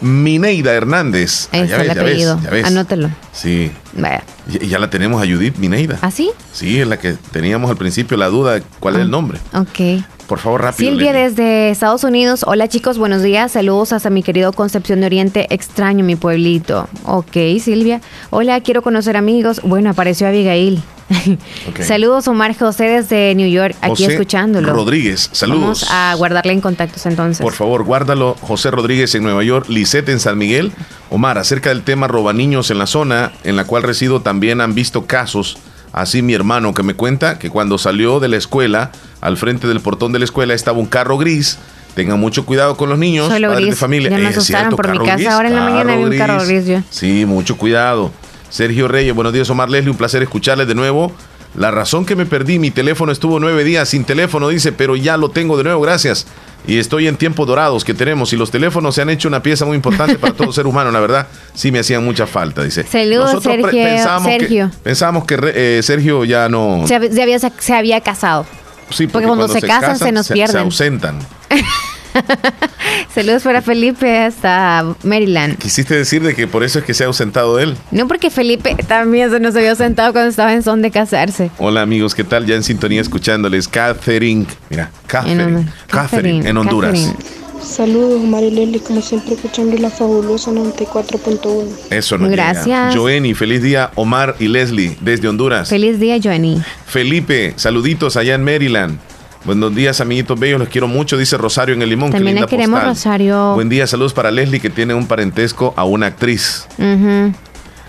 Mineida Hernández. Ahí está el apellido. Anótelo. Sí. Vaya. Y ya la tenemos a Judith Mineida. ¿Ah, sí? Sí, es la que teníamos al principio la duda cuál es el ah, nombre. Ok. Por favor, rápido. Silvia desde Estados Unidos. Hola chicos, buenos días. Saludos hasta mi querido Concepción de Oriente. Extraño mi pueblito. Ok, Silvia. Hola, quiero conocer amigos. Bueno, apareció Abigail. Saludos Omar José desde New York, aquí escuchándolo. Rodríguez, saludos. Vamos a guardarle en contactos entonces. Por favor, guárdalo. José Rodríguez en Nueva York, Lisette en San Miguel. Omar, acerca del tema roba niños en la zona en la cual resido, también han visto casos. Así mi hermano que me cuenta que cuando salió de la escuela, al frente del portón de la escuela estaba un carro gris. Tengan mucho cuidado con los niños, padres de familia. Ya me asustaron por mi casa. Ahora en la mañana había un carro gris. Sí, mucho cuidado. Sergio Reyes, buenos días Omar Leslie, un placer escucharles de nuevo. La razón que me perdí, mi teléfono estuvo nueve días sin teléfono, dice, pero ya lo tengo de nuevo, gracias. Y estoy en tiempos dorados que tenemos y los teléfonos se han hecho una pieza muy importante para todo ser humano, la verdad, sí me hacían mucha falta, dice. Saludos, Sergio. Pensábamos Sergio. Que, pensábamos que eh, Sergio ya no... Se, había, se había casado. Sí, porque, cuando, se, casan, se nos pierden. Se ausentan. Saludos para Felipe hasta Maryland. Quisiste decir de que por eso es que se ha ausentado él. No, porque Felipe también se nos había ausentado cuando estaba en son de casarse. Hola amigos, ¿qué tal? Ya en sintonía escuchándoles. Catherine, mira, Catherine, Catherine, en Honduras. Saludos, Marileli, como siempre escuchando la fabulosa 94.1. Eso no Gracias. Joenny, feliz día. Omar y Leslie, desde Honduras. Feliz día, Joenny. Felipe, saluditos allá en Maryland. Buenos días, amiguitos bellos, los quiero mucho, dice Rosario en el Limón. También le queremos, Rosario. Buen día, saludos para Leslie, que tiene un parentesco a una actriz.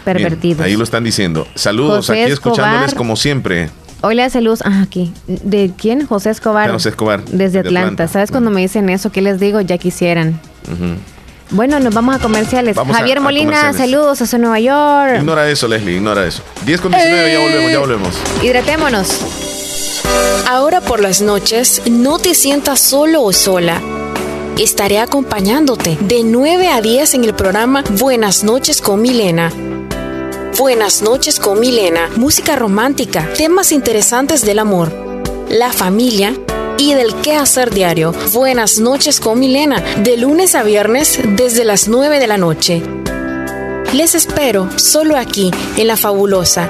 Pervertido. ahí lo están diciendo. Saludos, aquí escuchándoles como siempre. Hola, saludos. Ah, aquí. ¿De quién? José Escobar. José Escobar. Desde Atlanta. ¿Sabes cuando me dicen eso? ¿Qué les digo? Ya quisieran. Bueno, nos vamos a comerciales. Javier Molina, saludos hasta Nueva York. Ignora eso, Leslie, ignora eso. 10 con 19, ya volvemos, ya volvemos. Hidratémonos. Ahora por las noches, no te sientas solo o sola. Estaré acompañándote de 9 a 10 en el programa Buenas noches con Milena. Buenas noches con Milena, música romántica, temas interesantes del amor, la familia y del qué hacer diario. Buenas noches con Milena, de lunes a viernes desde las 9 de la noche. Les espero solo aquí, en La Fabulosa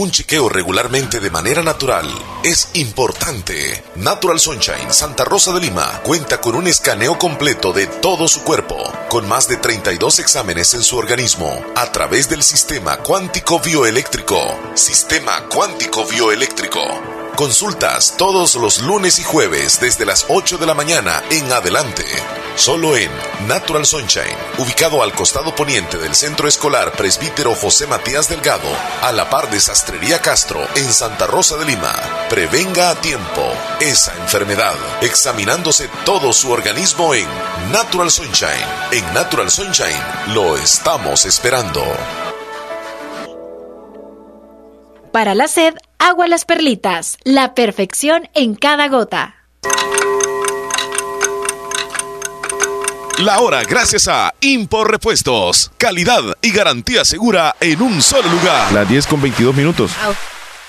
Un chequeo regularmente de manera natural es importante. Natural Sunshine Santa Rosa de Lima cuenta con un escaneo completo de todo su cuerpo, con más de 32 exámenes en su organismo, a través del sistema cuántico bioeléctrico. Sistema cuántico bioeléctrico Consultas todos los lunes y jueves desde las 8 de la mañana en adelante. Solo en Natural Sunshine, ubicado al costado poniente del Centro Escolar Presbítero José Matías Delgado, a la par de Sastrería Castro, en Santa Rosa de Lima. Prevenga a tiempo esa enfermedad, examinándose todo su organismo en Natural Sunshine. En Natural Sunshine lo estamos esperando. Para la sed, agua las perlitas, la perfección en cada gota. La hora gracias a Impor Repuestos. Calidad y garantía segura en un solo lugar. Las 10 con 22 minutos.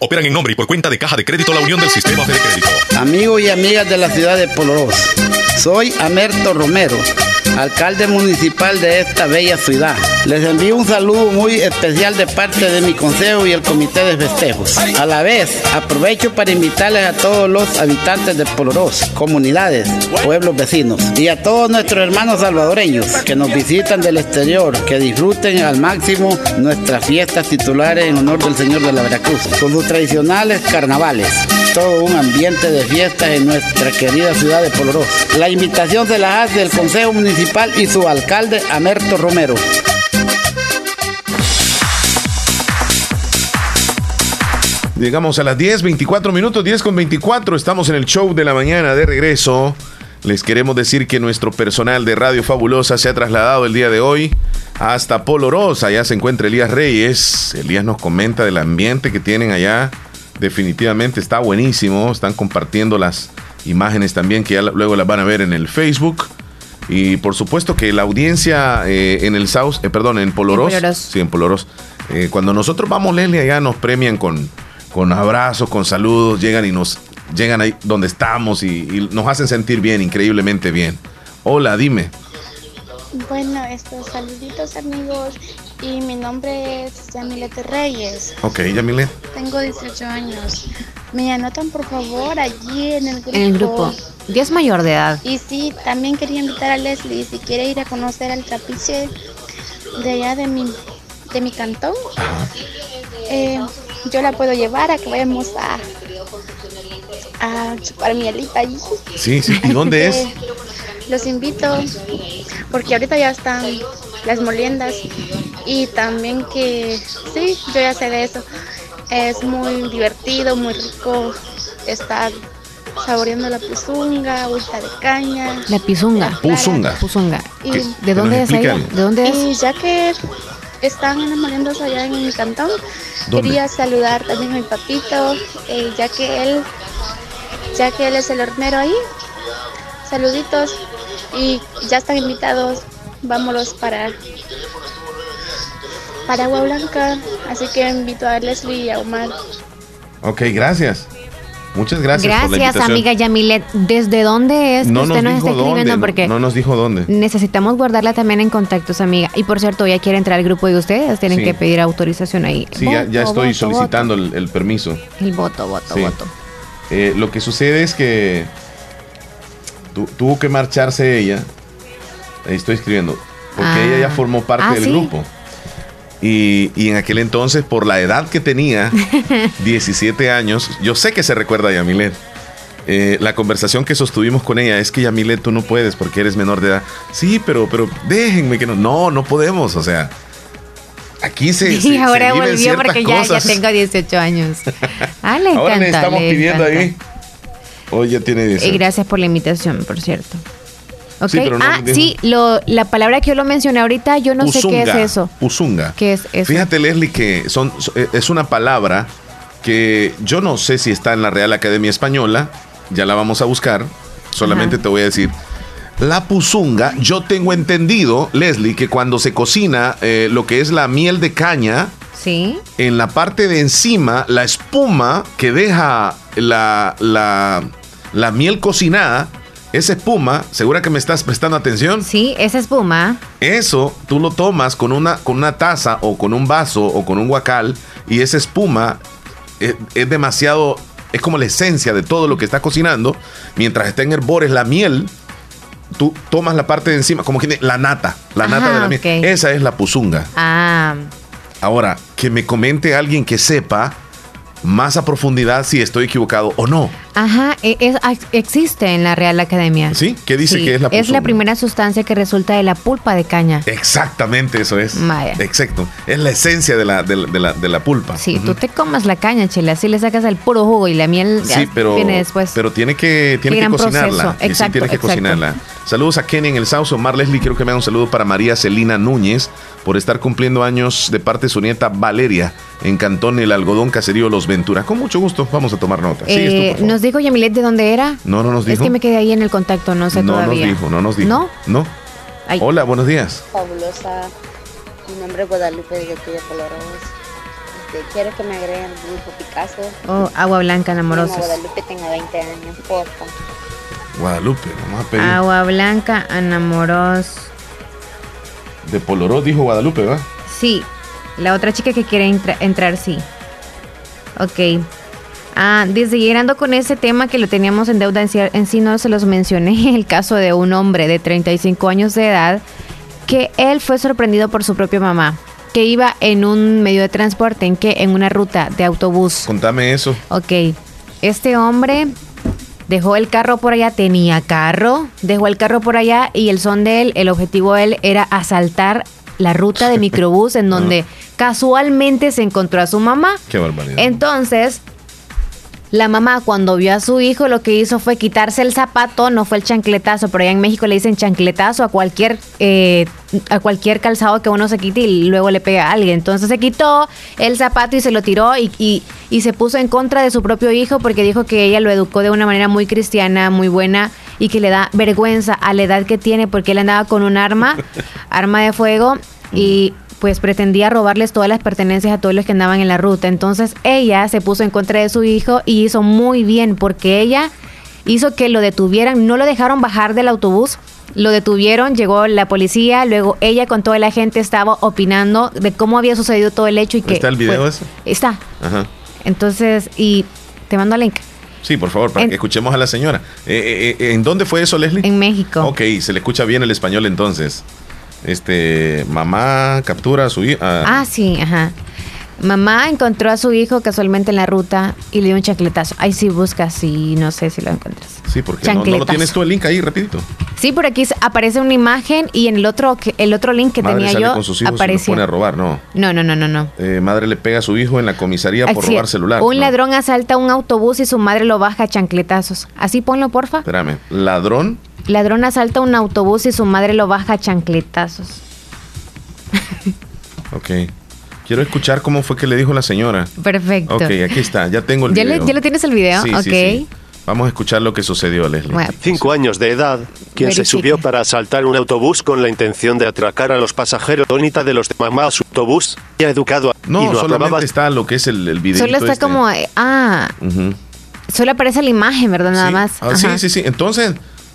operan en nombre y por cuenta de Caja de Crédito La Unión del Sistema Fede Crédito. Amigos y amigas de la ciudad de Poloros, soy Amerto Romero alcalde municipal de esta bella ciudad. Les envío un saludo muy especial de parte de mi consejo y el comité de festejos. A la vez, aprovecho para invitarles a todos los habitantes de Polorós, comunidades, pueblos vecinos y a todos nuestros hermanos salvadoreños que nos visitan del exterior, que disfruten al máximo nuestras fiestas titulares en honor del Señor de la Veracruz, con sus tradicionales carnavales. Todo un ambiente de fiestas en nuestra querida ciudad de Polorós. La invitación se la hace el Consejo Municipal y su alcalde Amerto Romero. Llegamos a las 10, 24 minutos, 10 con 24. Estamos en el show de la mañana de regreso. Les queremos decir que nuestro personal de Radio Fabulosa se ha trasladado el día de hoy hasta Polorosa. Allá se encuentra Elías Reyes. Elías nos comenta del ambiente que tienen allá. Definitivamente está buenísimo. Están compartiendo las imágenes también que ya luego las van a ver en el Facebook. Y por supuesto que la audiencia eh, en el South, eh, perdón, en Poloros, sí, en Poloros, eh, cuando nosotros vamos, Leslie, allá nos premian con, con abrazos, con saludos, llegan y nos llegan ahí donde estamos y, nos hacen sentir bien, increíblemente bien. Hola, dime. Bueno, estos saluditos amigos y mi nombre es Yamilete Reyes. Ok, Yamilete. Tengo 18 años. Me anotan por favor allí en el grupo. En el grupo. Ya es mayor de edad. Y sí, también quería invitar a Leslie si quiere ir a conocer al trapiche de allá de mi, de mi cantón. eh, yo la puedo llevar a que vayamos a, a chupar mielita allí. Sí, sí. ¿Y dónde es? Los invito porque ahorita ya están las moliendas y también que sí, yo ya sé de eso. Es muy divertido, muy rico estar saboreando la pizunga, agüita de caña. La pizunga. Puzunga. Puzunga. Y- ¿De dónde es ella? ¿De dónde es? Y ya que están en las moliendas allá en mi cantón, ¿Dónde? quería saludar también a mi papito, eh, ya que él, ya que él es el hornero ahí. Saluditos y ya están invitados. Vámonos para para Agua Blanca, así que invito a Leslie y a Omar. Ok, gracias. Muchas gracias, por la Gracias, invitación. amiga Yamilet. ¿Desde dónde es que No usted nos nos está dijo escribiendo? dónde. Porque No nos dijo dónde. necesitamos guardarla también en contactos, amiga. Y por cierto, ya quiere entrar al grupo de ustedes. Tienen Sí. que pedir autorización ahí. Sí, ya, estoy voto, solicitando El, el permiso. El voto, voto, Sí. voto. Eh, lo que sucede es que tu- tuvo que marcharse ella. Estoy escribiendo. Porque Ah. ella ya formó parte Ah, del ¿sí? grupo. Y, y en aquel entonces, por la edad que tenía, 17 años, yo sé que se recuerda a Yamilet. Eh, la conversación que sostuvimos con ella es que Yamilet, tú no puedes porque eres menor de edad. Sí, pero, pero déjenme que no. No, no podemos. O sea, aquí se. y se- se ahora viven volvió porque ya, ya tengo 18 años. Ah, le Ahora le estamos le pidiendo encanta. ahí. Hoy ya tiene Y 18. gracias por la invitación, por cierto. Ok. Sí, pero no ah, dijo- sí, lo, la palabra que yo lo mencioné ahorita, yo no sé qué es eso. Puzunga. ¿Qué es eso? Fíjate, Leslie, que son, es una palabra que yo no sé si está en la Real Academia Española. Ya la vamos a buscar. Solamente te voy a decir. La puzunga, yo tengo entendido, Leslie, que cuando se cocina eh, lo que es la miel de caña, Sí. en la parte de encima, la espuma que deja la, la, la miel cocinada, esa espuma, ¿segura que me estás prestando atención? Sí, esa espuma. Eso tú lo tomas con una, con una taza o con un vaso o con un guacal y esa espuma es, es demasiado, es como la esencia de todo lo que está cocinando. Mientras está en herbores la miel, tú tomas la parte de encima, como que la nata, la nata de la miel. Esa es la puzunga. Ah, Ahora, que me comente alguien que sepa más a profundidad si estoy equivocado o no. ajá, e- es- existe en la Real Academia. ¿Sí? ¿Qué dice Sí, que es la Es puzunga? la primera sustancia que resulta de la pulpa de caña. Exactamente eso es. Vaya. Exacto. Es la esencia de la, de la, de la, de la pulpa. Sí, tú te comas la caña, chela, así le sacas el puro jugo y la miel Sí, pero, viene después. pero tiene que, tiene que cocinarla. Y sí, Exacto, tiene que exacto. cocinarla. Saludos a Kenny en el Sauce. Omar Leslie, quiero que me haga un saludo para María Celina Núñez por estar cumpliendo años de parte de su nieta Valeria en Cantón El Algodón Caserío Los Ventura. Con mucho gusto, vamos a tomar nota. Sigues tú, Eh, por favor. nos dijo Yamilet de dónde era. No, no nos Es dijo. que me quedé ahí en el contacto, no sé no todavía. nos dijo, no nos dijo. ¿No? No. Ay. Hola, buenos días. Fabulosa. Mi nombre es Guadalupe de de Colorado. Este, quiero que me agreguen al grupo Picasso. Oh, agua blanca, Como enamorosos. Guadalupe tenga 20 años, porfa. Guadalupe, vamos a pedir. Agua blanca, enamoros. De Poloró dijo Guadalupe, ¿va? Sí, la otra chica que quiere entra- entrar, sí. Ok. Ah, desde llegando con ese tema que lo teníamos en deuda en sí, no se los mencioné, el caso de un hombre de 35 años de edad, que él fue sorprendido por su propia mamá, que iba en un medio de transporte, en que en una ruta de autobús. Contame eso. Ok, este hombre dejó el carro por allá, tenía carro, dejó el carro por allá y el son de él, el objetivo de él era asaltar la ruta de microbús en donde casualmente se encontró a su mamá. Qué barbaridad. Entonces, la mamá cuando vio a su hijo lo que hizo fue quitarse el zapato, no fue el chancletazo, pero allá en México le dicen chancletazo a cualquier eh, a cualquier calzado que uno se quite y luego le pega a alguien. Entonces se quitó el zapato y se lo tiró y, y- y se puso en contra de su propio hijo porque dijo que ella lo educó de una manera muy cristiana, muy buena y que le da vergüenza a la edad que tiene porque él andaba con un arma, arma de fuego y pues pretendía robarles todas las pertenencias a todos los que andaban en la ruta. Entonces ella se puso en contra de su hijo y hizo muy bien porque ella hizo que lo detuvieran, no lo dejaron bajar del autobús, lo detuvieron, llegó la policía, luego ella con toda la gente estaba opinando de cómo había sucedido todo el hecho y que... ¿Está el video ese? Está. Ajá. Entonces, y te mando el link. Sí, por favor, para En- que escuchemos a la señora. Eh, eh, eh, ¿En dónde fue eso, Leslie? En México. Ok, se le escucha bien el español entonces. Este, mamá captura a su hija. Ah, sí, ajá. Mamá encontró a su hijo casualmente en la ruta y le dio un chancletazo. Ahí sí buscas y no sé si lo encuentras. Sí, porque no, no, lo tienes tú el link ahí, rapidito. Sí, por aquí aparece una imagen y en el otro el otro link que tenía yo con sus hijos aparece. pone a robar, no. No, no, no, no, no. Eh, madre le pega a su hijo en la comisaría por robar celular. Un ladrón asalta un autobús y su madre lo baja a chancletazos. Así ponlo, porfa. Espérame. ¿Ladrón? Ladrón asalta un autobús y su madre lo baja a chancletazos. ok. Quiero escuchar cómo fue que le dijo la señora. Perfecto. Ok, aquí está, ya tengo el ¿Ya video. ¿Ya lo tienes el video? Sí, ok. Sí, Vamos a escuchar lo que sucedió, Leslie. Cinco años de edad, quien se subió para asaltar un autobús con la intención de atracar a los pasajeros. Tónita de los de mamá su autobús, ya educado. A, no, y no solamente aprobaba- está lo que es el, el video. Solo está como. eh, Ah, solo aparece la imagen, ¿verdad? Nada más. Ah, sí, sí, sí. Entonces,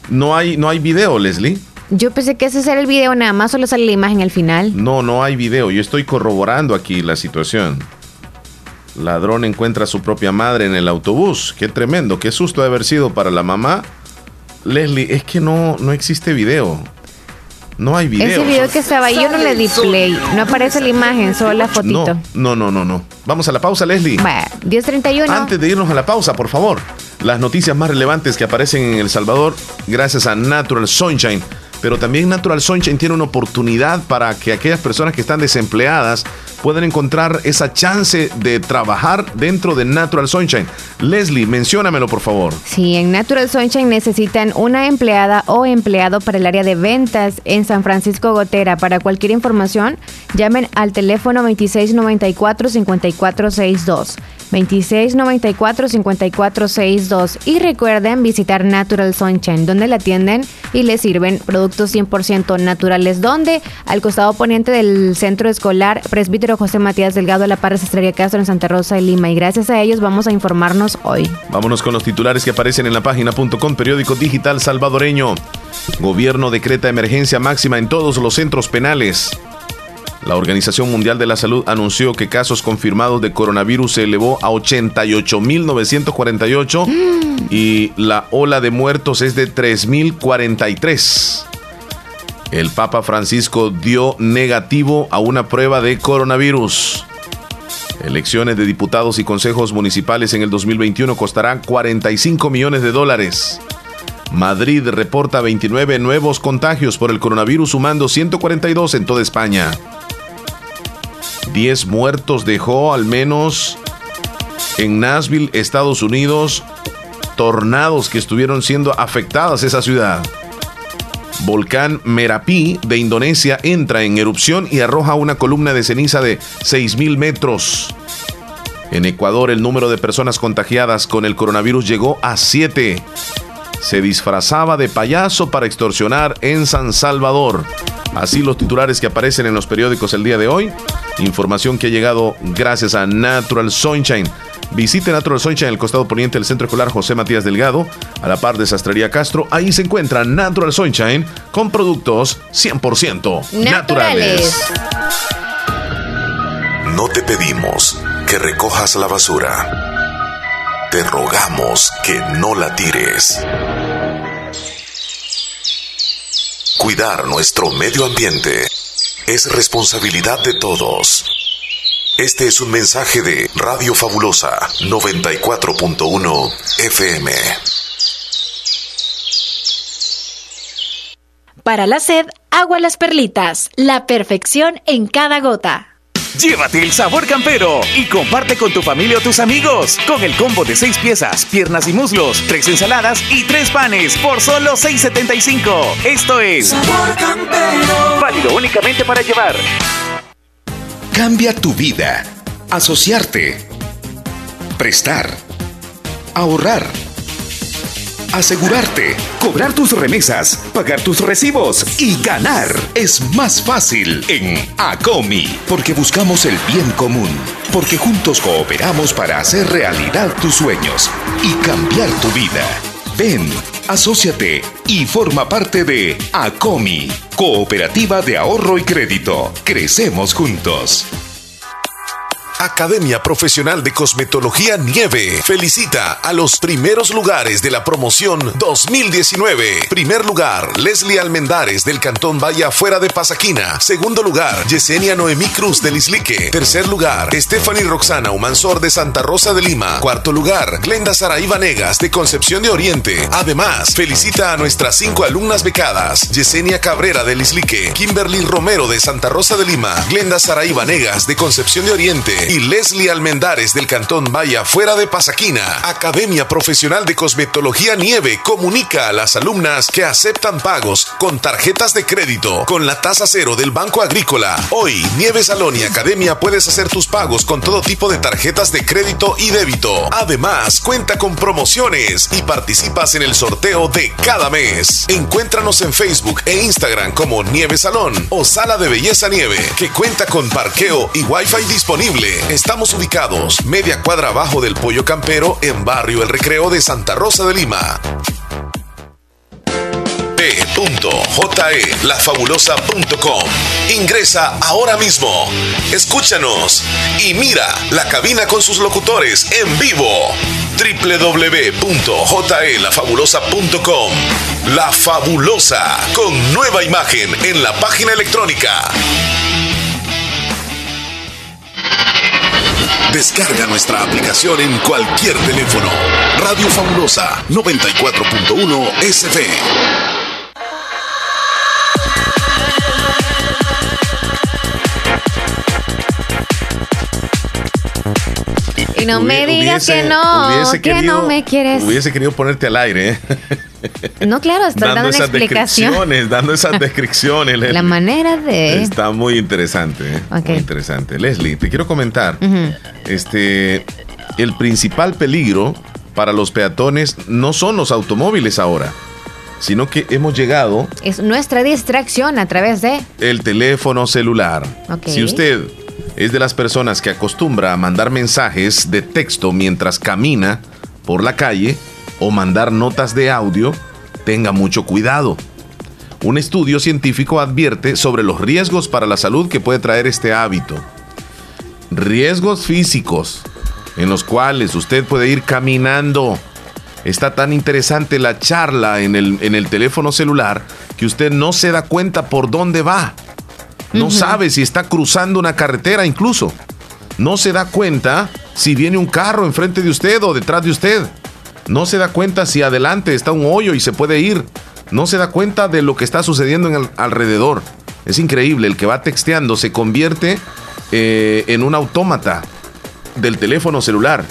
no hay, no hay video, Leslie. Yo pensé que ese era el video, nada más solo sale la imagen al final. No, no hay video. Yo estoy corroborando aquí la situación. Ladrón encuentra a su propia madre en el autobús. Qué tremendo, qué susto de haber sido para la mamá. Leslie, es que no, no existe video. No hay video. Ese video que estaba ahí, yo no le di play. No aparece la imagen, solo la fotito. No, no, no, no, no. Vamos a la pausa, Leslie. Bueno, 10.31. Antes de irnos a la pausa, por favor, las noticias más relevantes que aparecen en El Salvador gracias a Natural Sunshine. Pero también Natural Sunshine tiene una oportunidad para que aquellas personas que están desempleadas puedan encontrar esa chance de trabajar dentro de Natural Sunshine. Leslie, menciónamelo, por favor. Sí, en Natural Sunshine necesitan una empleada o empleado para el área de ventas en San Francisco Gotera. Para cualquier información, llamen al teléfono 2694-5462. 2694-5462 y recuerden visitar Natural Sunshine donde la atienden y les sirven productos 100% naturales donde al costado poniente del centro escolar Presbítero José Matías Delgado de la Parra Estrella Castro en Santa Rosa de Lima y gracias a ellos vamos a informarnos hoy. Vámonos con los titulares que aparecen en la página.com, periódico digital salvadoreño. Gobierno decreta emergencia máxima en todos los centros penales. La Organización Mundial de la Salud anunció que casos confirmados de coronavirus se elevó a 88.948 y la ola de muertos es de 3.043. El Papa Francisco dio negativo a una prueba de coronavirus. Elecciones de diputados y consejos municipales en el 2021 costarán 45 millones de dólares. Madrid reporta 29 nuevos contagios por el coronavirus, sumando 142 en toda España. 10 muertos dejó al menos en Nashville, Estados Unidos, tornados que estuvieron siendo afectadas esa ciudad. Volcán Merapi de Indonesia entra en erupción y arroja una columna de ceniza de 6.000 metros. En Ecuador el número de personas contagiadas con el coronavirus llegó a 7. Se disfrazaba de payaso para extorsionar en San Salvador. Así los titulares que aparecen en los periódicos el día de hoy. Información que ha llegado gracias a Natural Sunshine. Visite Natural Sunshine en el costado poniente del Centro Escolar José Matías Delgado, a la par de Sastrería Castro. Ahí se encuentra Natural Sunshine con productos 100% naturales. No te pedimos que recojas la basura. Te rogamos que no la tires. Cuidar nuestro medio ambiente es responsabilidad de todos. Este es un mensaje de Radio Fabulosa 94.1 FM. Para la sed, agua las perlitas. La perfección en cada gota. Llévate el sabor campero y comparte con tu familia o tus amigos. Con el combo de seis piezas, piernas y muslos, tres ensaladas y tres panes por solo $6.75. Esto es Sabor campero. válido únicamente para llevar. Cambia tu vida. Asociarte. Prestar. Ahorrar. Asegurarte. Cobrar tus remesas. Pagar tus recibos. Y ganar. Es más fácil en ACOMI. Porque buscamos el bien común. Porque juntos cooperamos para hacer realidad tus sueños. Y cambiar tu vida. Ven, asóciate y forma parte de ACOMI, Cooperativa de Ahorro y Crédito. Crecemos juntos. Academia Profesional de Cosmetología Nieve felicita a los primeros lugares de la promoción 2019. Primer lugar, Leslie Almendares del Cantón Valle Fuera de Pasaquina. Segundo lugar, Yesenia Noemí Cruz del Islique. Tercer lugar, Stephanie Roxana Humansor de Santa Rosa de Lima. Cuarto lugar, Glenda Saraí Vanegas de Concepción de Oriente. Además, felicita a nuestras cinco alumnas becadas, Yesenia Cabrera del Islique, Kimberly Romero de Santa Rosa de Lima, Glenda Saraí Vanegas de Concepción de Oriente y Leslie Almendares del Cantón Vaya Fuera de Pasaquina. Academia Profesional de Cosmetología Nieve comunica a las alumnas que aceptan pagos con tarjetas de crédito con la tasa cero del Banco Agrícola. Hoy, Nieve Salón y Academia puedes hacer tus pagos con todo tipo de tarjetas de crédito y débito. Además, cuenta con promociones y participas en el sorteo de cada mes. Encuéntranos en Facebook e Instagram como Nieve Salón o Sala de Belleza Nieve, que cuenta con parqueo y wifi disponible Estamos ubicados media cuadra abajo del Pollo Campero en Barrio El Recreo de Santa Rosa de Lima. P.JE lafabulosa.com Ingresa ahora mismo. Escúchanos y mira la cabina con sus locutores en vivo. www.jelafabulosa.com La Fabulosa con nueva imagen en la página electrónica Descarga nuestra aplicación en cualquier teléfono. Radio Fabulosa 94.1 SF. Y no me digas que no, que no me quieres. Hubiese querido ponerte al aire. ¿eh? No, claro, está dando, esas descripciones, dando esas descripciones. La manera de. Está muy interesante, ¿eh? muy interesante. Leslie, te quiero comentar, este, el principal peligro para los peatones no son los automóviles ahora, sino que hemos llegado. Es nuestra distracción a través de. El teléfono celular. Si usted es de las personas que acostumbra a mandar mensajes de texto mientras camina por la calle o mandar notas de audio, tenga mucho cuidado. Un estudio científico advierte sobre los riesgos para la salud que puede traer este hábito. Riesgos físicos en los cuales usted puede ir caminando. Está tan interesante la charla en el, en el teléfono celular que usted no se da cuenta por dónde va. No sabe si está cruzando una carretera incluso. No se da cuenta si viene un carro enfrente de usted o detrás de usted. No se da cuenta si adelante está un hoyo y se puede ir. No se da cuenta de lo que está sucediendo en el alrededor. Es increíble, el que va texteando se convierte eh, en un autómata del teléfono celular.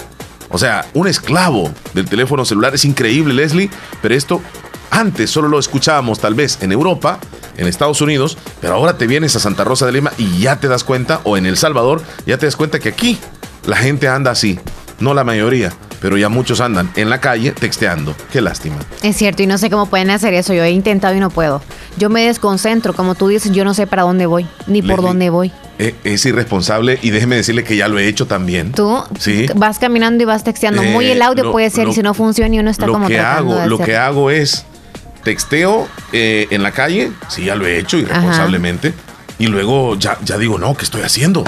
O sea, un esclavo del teléfono celular. Es increíble, Leslie, pero esto antes solo lo escuchábamos tal vez en Europa, en Estados Unidos, pero ahora te vienes a Santa Rosa de Lima y ya te das cuenta, o en El Salvador, ya te das cuenta que aquí la gente anda así. No la mayoría, pero ya muchos andan en la calle texteando. Qué lástima. Es cierto, y no sé cómo pueden hacer eso. Yo he intentado y no puedo. Yo me desconcentro, como tú dices, yo no sé para dónde voy, ni por dónde voy. Eh, es, irresponsable y déjeme decirle que ya lo he hecho también. Tú ¿Sí? vas caminando y vas texteando. Muy el audio puede ser y si no funciona y uno está como que hago, Lo que hago es texteo eh, en la calle, sí, ya lo he hecho irresponsablemente. Y luego ya, ya digo, no, ¿qué estoy haciendo?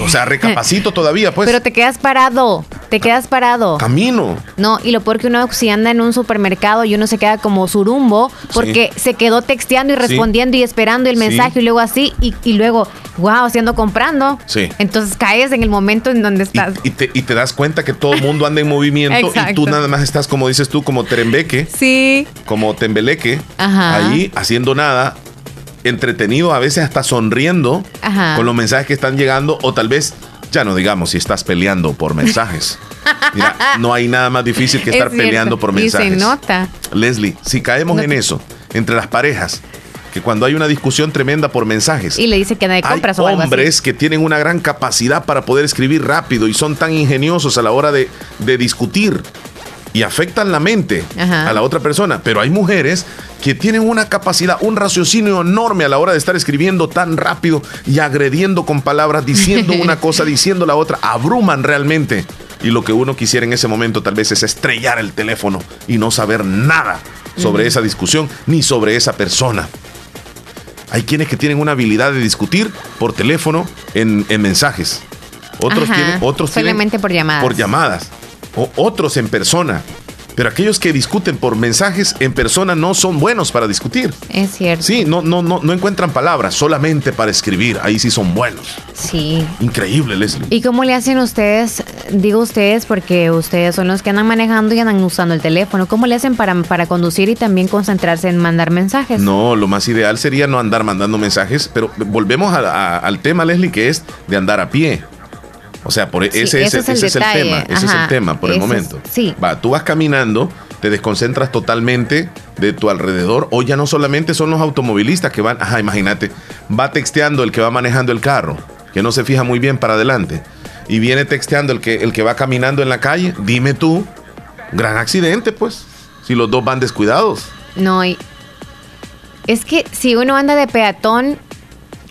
O sea, recapacito todavía, pues. Pero te quedas parado, te quedas parado. Camino. No, y lo peor que uno si anda en un supermercado y uno se queda como surumbo porque se quedó texteando y respondiendo y esperando el mensaje y luego así y, luego, wow, siendo comprando. Sí. Entonces caes en el momento en donde estás. Y, te, y te, das cuenta que todo el mundo anda en movimiento y tú nada más estás, como dices tú, como terembeque. Sí. Como tembeleque. Ahí haciendo nada entretenido, a veces hasta sonriendo con los mensajes que están llegando o tal vez, ya no digamos si estás peleando por mensajes. no hay nada más difícil que estar peleando por mensajes. Y se nota. Leslie, si caemos en eso, entre las parejas, que cuando hay una discusión tremenda por mensajes. Y le dice que hay hombres que tienen una gran capacidad para poder escribir rápido y son tan ingeniosos a la hora de, de discutir y afectan la mente a la otra persona. Pero hay mujeres que tienen una capacidad, un raciocinio enorme a la hora de estar escribiendo tan rápido y agrediendo con palabras, diciendo una cosa, diciendo la otra, abruman realmente. Y lo que uno quisiera en ese momento tal vez es estrellar el teléfono y no saber nada sobre esa discusión ni sobre esa persona. Hay quienes que tienen una habilidad de discutir por teléfono en, en mensajes. otros tienen, otros solamente por llamadas. Por llamadas, o otros en persona. Pero aquellos que discuten por mensajes en persona no son buenos para discutir. Es cierto. Sí, no, no, no, no encuentran palabras solamente para escribir. Ahí sí son buenos. Sí. Increíble, Leslie. ¿Y cómo le hacen ustedes? Digo ustedes porque ustedes son los que andan manejando y andan usando el teléfono. ¿Cómo le hacen para, para conducir y también concentrarse en mandar mensajes? No, lo más ideal sería no andar mandando mensajes, pero volvemos al tema, Leslie, que es de andar a pie. O sea, por ese, ese, es, el, tema, ese es el tema por el momento. sí. Va, tú vas caminando, te desconcentras totalmente de tu alrededor, o ya no solamente son los automovilistas que van, ajá, imagínate, va texteando el que va manejando el carro, que no se fija muy bien para adelante, y viene texteando el que, el que va caminando en la calle, dime tú, gran accidente, pues, si los dos van descuidados. No, y es que si uno anda de peatón,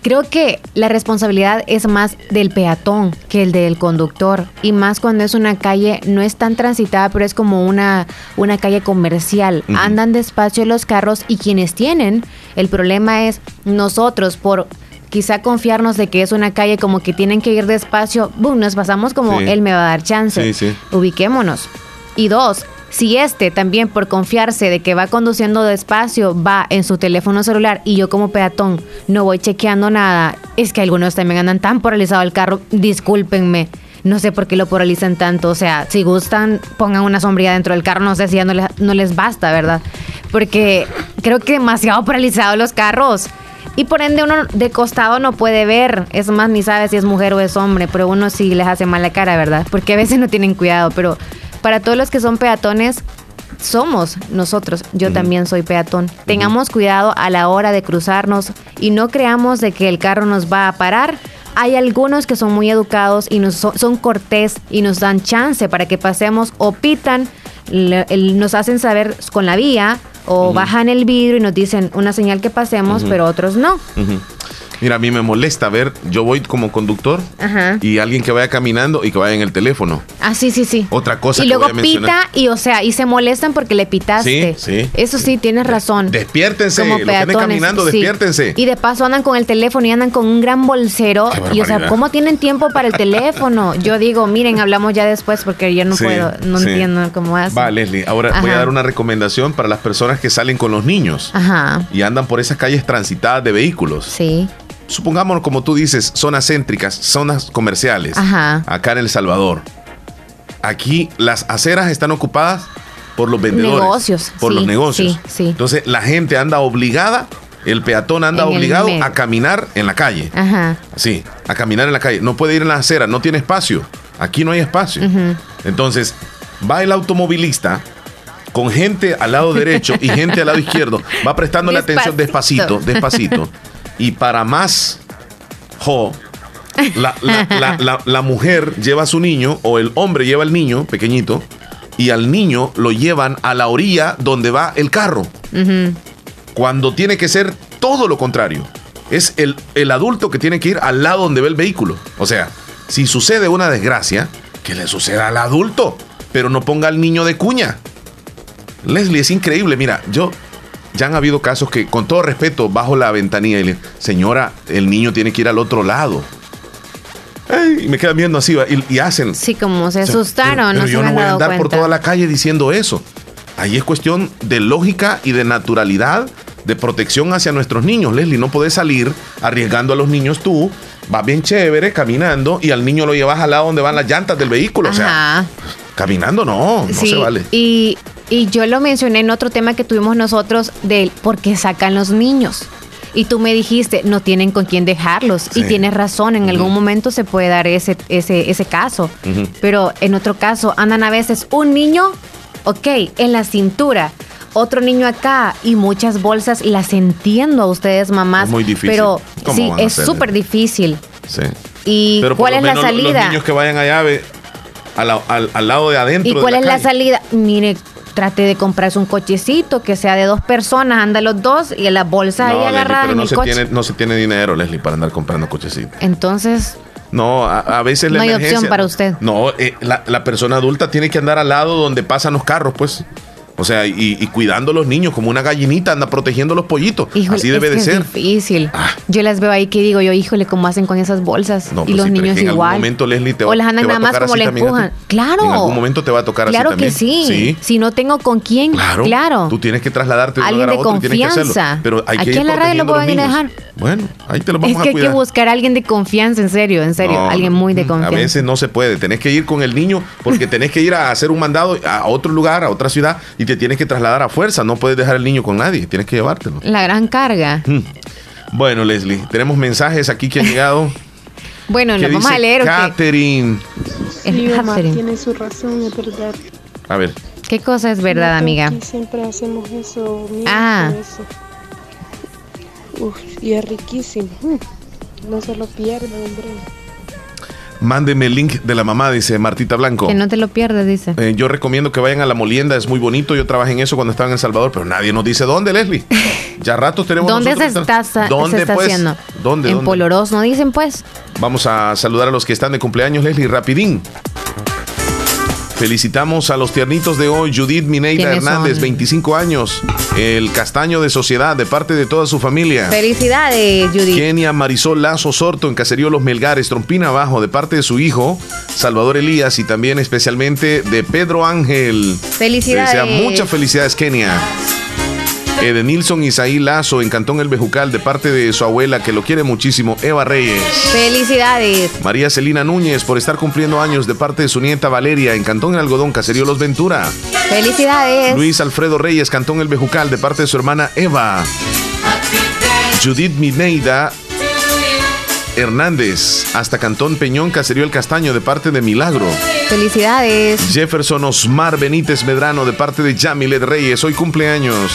Creo que la responsabilidad es más del peatón que el del conductor y más cuando es una calle no es tan transitada, pero es como una una calle comercial. Andan despacio los carros y quienes tienen el problema es nosotros por quizá confiarnos de que es una calle como que tienen que ir despacio, boom, nos pasamos como él me va a dar chance. Ubiquémonos. Y dos, si este también por confiarse de que va conduciendo despacio va en su teléfono celular y yo como peatón no voy chequeando nada, es que algunos también andan tan paralizados el carro, discúlpenme. No sé por qué lo paralizan tanto. O sea, si gustan, pongan una sombría dentro del carro. No sé si ya no les, no les basta, ¿verdad? Porque creo que demasiado paralizados los carros. Y por ende uno de costado no puede ver. Es más, ni sabe si es mujer o es hombre. Pero uno sí les hace mala cara, ¿verdad? Porque a veces no tienen cuidado. Pero para todos los que son peatones, somos nosotros, yo también soy peatón. Tengamos cuidado a la hora de cruzarnos y no creamos de que el carro nos va a parar. Hay algunos que son muy educados y nos, son, cortés y nos dan chance para que pasemos o pitan, nos hacen saber con la vía o bajan el vidrio y nos dicen una señal que pasemos, pero otros no. Mira, a mí me molesta ver, yo voy como conductor y alguien que vaya caminando y que vaya en el teléfono. Ah, sí, sí, sí. Otra cosa y luego pita y, o sea, y se molestan porque le pitaste. Sí, sí. Eso sí, tienes razón. Despiértense, como los caminando, despiértense. Y de paso andan con el teléfono y andan con un gran bolsero. Y o sea, ¿cómo tienen tiempo para el teléfono? Yo digo, miren, hablamos ya después porque yo no puedo, no entiendo cómo es. Va, Leslie, ahora voy a dar una recomendación para las personas que salen con los niños. Ajá. Y andan por esas calles transitadas de vehículos. Sí supongamos, como tú dices, zonas céntricas, zonas comerciales, acá en El Salvador. Aquí las aceras están ocupadas por los vendedores. Negocios. Por los negocios. Sí, Entonces la gente anda obligada, el peatón anda obligado a caminar en la calle. Ajá. Sí, a caminar en la calle. No puede ir en la acera, no tiene espacio. Aquí no hay espacio. Entonces, va el automovilista con gente al lado derecho y gente al lado izquierdo. Va prestando la atención despacito, despacito. Y para más jo, la, mujer lleva a su niño o el hombre lleva al niño pequeñito y al niño lo llevan a la orilla donde va el carro. Cuando tiene que ser todo lo contrario. Es el, el adulto que tiene que ir al lado donde ve el vehículo. O sea, si sucede una desgracia, que le suceda al adulto, pero no ponga al niño de cuña. Leslie, es increíble. Mira, yo ya han habido casos que, con todo respeto, bajo la ventanilla y le, señora, el niño tiene que ir al otro lado. y me quedan viendo así y, hacen. Sí, como se asustaron. pero, yo no voy a andar por toda la calle diciendo eso. Ahí es cuestión de lógica y de naturalidad, de protección hacia nuestros niños. Leslie, no puedes salir arriesgando a los niños tú. Vas bien chévere caminando y al niño lo llevas al lado donde van las llantas del vehículo. O sea, caminando no, no se vale. Y y yo lo mencioné en otro tema que tuvimos nosotros del por qué sacan los niños. Y tú me dijiste, no tienen con quién dejarlos. Y tienes razón, en algún momento se puede dar ese, ese, ese caso. Pero en otro caso, andan a veces un niño, ok, en la cintura, otro niño acá y muchas bolsas. Las entiendo a ustedes, mamás. muy difícil. Pero sí, es súper difícil. Sí. ¿Y cuál es la salida? Los niños que vayan allá al, al, al, lado de adentro. ¿Y cuál es la salida? Mire, trate de comprarse un cochecito que sea de dos personas, anda los dos y en la bolsa ahí agarrada pero no se Tiene, no se tiene dinero, Leslie, para andar comprando cochecitos. Entonces... No, a, veces no hay opción para usted. No, eh, la, persona adulta tiene que andar al lado donde pasan los carros, pues. O sea, y, cuidando a los niños como una gallinita, anda protegiendo los pollitos. Así debe de ser. Es difícil. Ah. Yo las veo ahí que digo yo, híjole, ¿cómo hacen con esas bolsas? y pues los niños igual. En algún momento, Leslie, te, o las andan nada más como le empujan. Claro. En algún momento te va a tocar claro así también. Claro que sí. Si no tengo con quién, claro. claro. Tú tienes que trasladarte de Alguien de confianza. Pero hay Aquí en la radio lo pueden dejar. Bueno, ahí te lo vamos a cuidar. Es que hay que buscar a alguien de confianza, en serio, en serio. alguien muy de confianza. A veces no se puede. Tenés que ir con el niño porque tenés que ir a hacer un mandado a otro lugar, a otra ciudad y te tienes que trasladar a fuerza. No puedes dejar el niño con nadie. Tienes que llevártelo. La gran carga. Mm. Bueno, Leslie, tenemos mensajes aquí que han llegado. bueno, lo vamos a leer. Catherine. Sí, tiene su razón, es verdad. A ver. ¿Qué cosa es verdad, amiga? Siempre hacemos eso. Ah. Uf, y es riquísimo. Mm, no se lo pierde, hombre. Mándeme el link de la mamá, dice Martita Blanco. Que no te lo pierdas, dice. Eh, yo recomiendo que vayan a la molienda, es muy bonito. Yo trabajé en eso cuando estaba en El Salvador, pero nadie nos dice dónde, Leslie. Ya rato tenemos. ¿Dónde se está, ¿Dónde, pues? haciendo? ¿Dónde? En Poloros, ¿no dicen pues? Vamos a saludar a los que están de cumpleaños, Leslie, rapidín. Felicitamos a los tiernitos de hoy, Judith Mineida Hernández, 25 años, el castaño de sociedad de parte de toda su familia. Felicidades, Judith. Kenia Marisol Lazo Sorto en Caserío Los Melgares, Trompina Abajo, de parte de su hijo, Salvador Elías, y también especialmente de Pedro Ángel. Felicidades. muchas felicidades, Kenia. Edenilson Isaí Lazo en Cantón El Bejucal de parte de su abuela que lo quiere muchísimo, Eva Reyes. Felicidades. María Celina Núñez por estar cumpliendo años de parte de su nieta Valeria en Cantón El Algodón, Caserío Los Ventura. Felicidades. Luis Alfredo Reyes, Cantón El Bejucal de parte de su hermana Eva. Judith Mineida Hernández, hasta Cantón Peñón, Caserío El Castaño, de parte de Milagro. Felicidades. Jefferson Osmar Benítez Medrano, de parte de Yamilet Reyes. Hoy cumpleaños.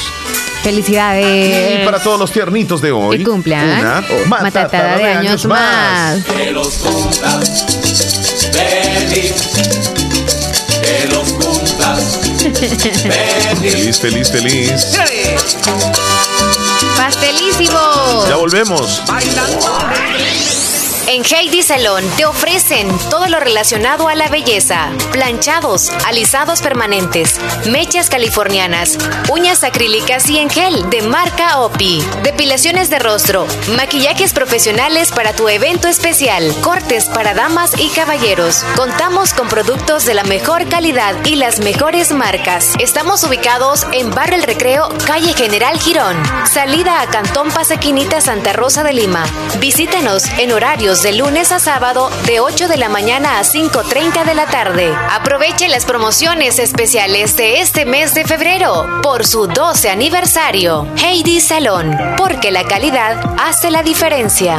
Felicidades. Y para todos los tiernitos de hoy. Que cumplan. Una matatada, de, años, más. Que los cumplas feliz. Que los cumplas feliz. Feliz, feliz, Pastelísimo. Ya volvemos. Bailando. En Heidi Salón te ofrecen todo lo relacionado a la belleza: planchados, alisados permanentes, mechas californianas, uñas acrílicas y en gel de marca OPI, depilaciones de rostro, maquillajes profesionales para tu evento especial, cortes para damas y caballeros. Contamos con productos de la mejor calidad y las mejores marcas. Estamos ubicados en Barrio El Recreo, calle General Girón, salida a Cantón Pasequinita Santa Rosa de Lima. Visítenos en horarios de lunes a sábado de 8 de la mañana a 5.30 de la tarde. Aproveche las promociones especiales de este mes de febrero por su 12 aniversario. Heidi Salón, porque la calidad hace la diferencia.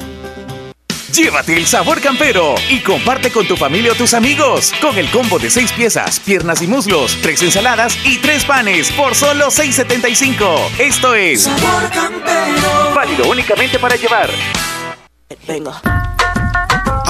Llévate el sabor campero y comparte con tu familia o tus amigos. Con el combo de seis piezas, piernas y muslos, tres ensaladas y tres panes por solo $6.75. Esto es Sabor Campero. Válido únicamente para llevar. Venga.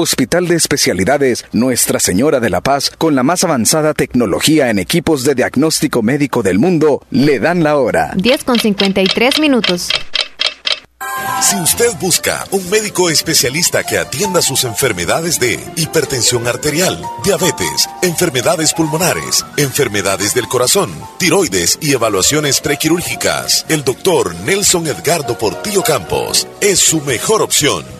Hospital de Especialidades Nuestra Señora de la Paz, con la más avanzada tecnología en equipos de diagnóstico médico del mundo, le dan la hora. 10 con 53 minutos. Si usted busca un médico especialista que atienda sus enfermedades de hipertensión arterial, diabetes, enfermedades pulmonares, enfermedades del corazón, tiroides y evaluaciones prequirúrgicas, el doctor Nelson Edgardo Portillo Campos es su mejor opción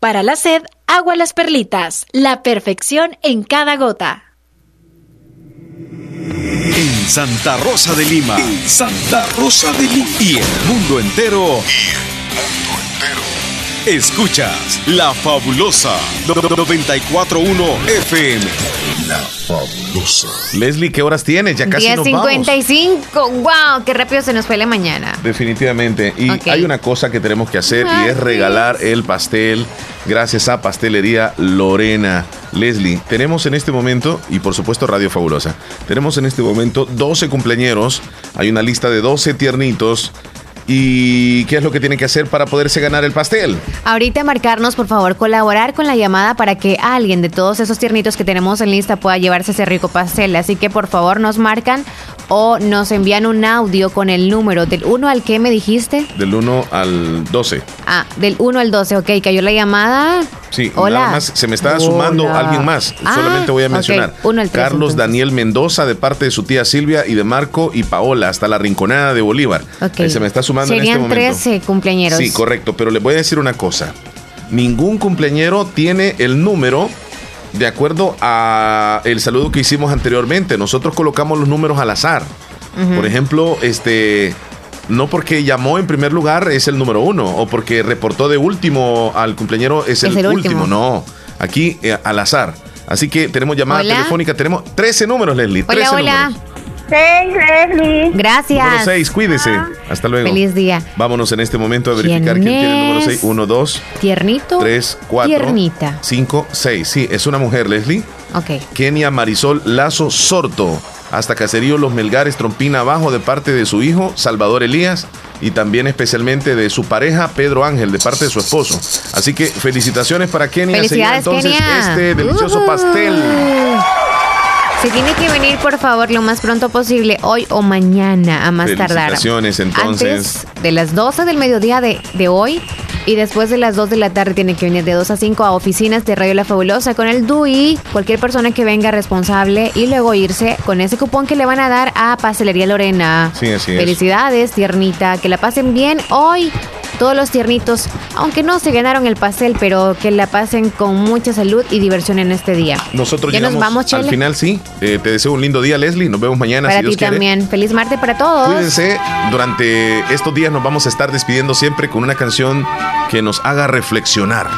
Para la sed, agua las perlitas, la perfección en cada gota. En Santa Rosa de Lima. Santa Rosa de Lima. Y el mundo entero. Y el mundo entero. Escuchas La Fabulosa 941 FM. La Fabulosa. Leslie, ¿qué horas tienes? Ya casi 10.55. ¡Wow! ¡Qué rápido se nos fue la mañana! Definitivamente. Y hay una cosa que tenemos que hacer y es regalar el pastel gracias a Pastelería Lorena. Leslie, tenemos en este momento, y por supuesto Radio Fabulosa, tenemos en este momento 12 cumpleaños. Hay una lista de 12 tiernitos ¿Y qué es lo que tiene que hacer para poderse ganar el pastel? Ahorita marcarnos, por favor, colaborar con la llamada para que alguien de todos esos tiernitos que tenemos en lista pueda llevarse ese rico pastel. Así que por favor nos marcan o nos envían un audio con el número del 1 al que me dijiste. Del 1 al 12. Ah, del 1 al 12, ok, cayó la llamada. Sí, Hola. nada más se me está sumando alguien más. Ah, Solamente voy a mencionar. Carlos Daniel Mendoza de parte de su tía Silvia y de Marco y Paola hasta la Rinconada de Bolívar. Okay. se me está sumando en este momento. 13 cumpleaños. Sí, correcto, pero le voy a decir una cosa. Ningún cumpleañero tiene el número de acuerdo a el saludo que hicimos anteriormente. Nosotros colocamos los números al azar. Por ejemplo, este no porque llamó en primer lugar es el número uno, o porque reportó de último al cumpleañero es, el, último. No, aquí eh, al azar. Así que tenemos llamada telefónica, tenemos 13 números, Leslie. Hola, hola. Números. Seis, Leslie. Gracias. Número 6, cuídese. Ah. Hasta luego. Feliz día. Vámonos en este momento a verificar quién, tiene el número 6. 1, 2. Tiernito. 3, 4. Tiernita. 5, 6. Sí, es una mujer, Leslie. Ok. Kenia Marisol Lazo Sorto. Hasta Caserío Los Melgares, Trompina Abajo, de parte de su hijo, Salvador Elías. Y también especialmente de su pareja, Pedro Ángel, de parte de su esposo. Así que felicitaciones para Kenia. Felicidades, entonces Kenia. este delicioso uh. pastel. Se tiene que venir, por favor, lo más pronto posible, hoy o mañana, a más tardar. entonces. Antes de las 12 del mediodía de, de hoy y después de las 2 de la tarde tiene que venir de 2 a 5 a oficinas de Radio La Fabulosa con el DUI, cualquier persona que venga responsable y luego irse con ese cupón que le van a dar a Pastelería Lorena. Sí, así es. Felicidades, tiernita, que la pasen bien hoy todos los tiernitos, aunque no se ganaron el pastel, pero que la pasen con mucha salud y diversión en este día. Nosotros ya nos vamos, Al final sí. Eh, te deseo un lindo día, Leslie. Nos vemos mañana. Para ti también. Feliz martes para todos. Cuídense. Durante estos días nos vamos a estar despidiendo siempre con una canción que nos haga reflexionar.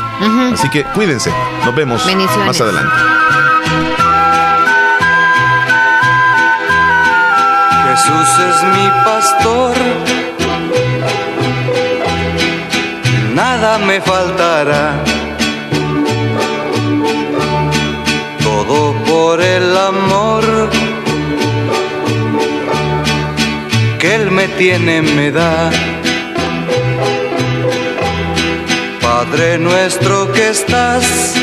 Así que cuídense. Nos vemos más adelante. Jesús es mi pastor nada me faltará. Todo por el amor que Él me tiene, me da. Padre nuestro que estás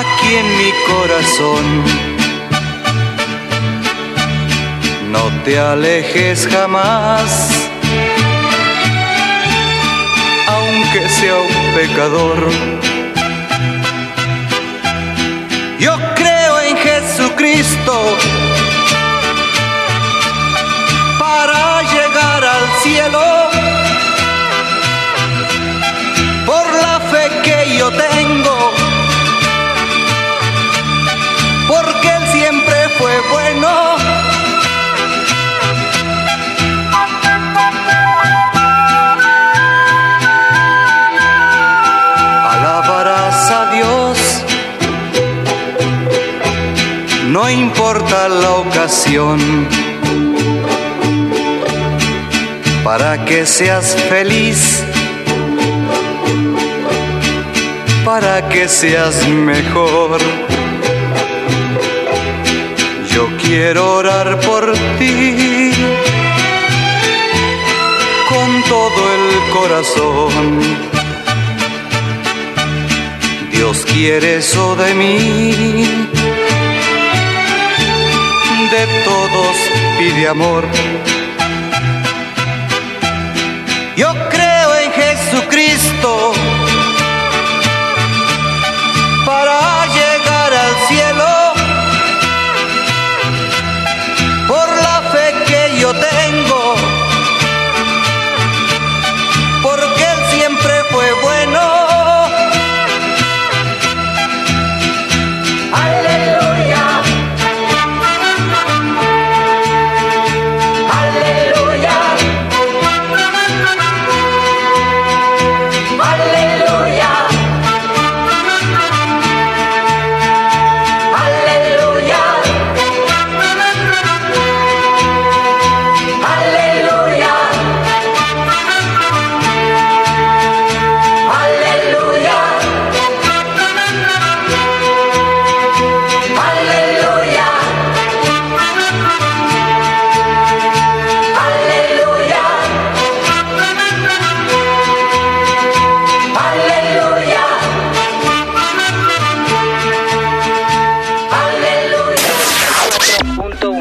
aquí en mi corazón no te alejes jamás, aunque sea un pecador. Yo creo en Jesucristo para llegar al cielo. Por la fe que yo tengo, porque Él siempre fue bueno no importa la ocasión, para que seas feliz, para que seas mejor. Yo quiero orar por ti con todo el corazón. Dios quiere eso de mí todos pide amor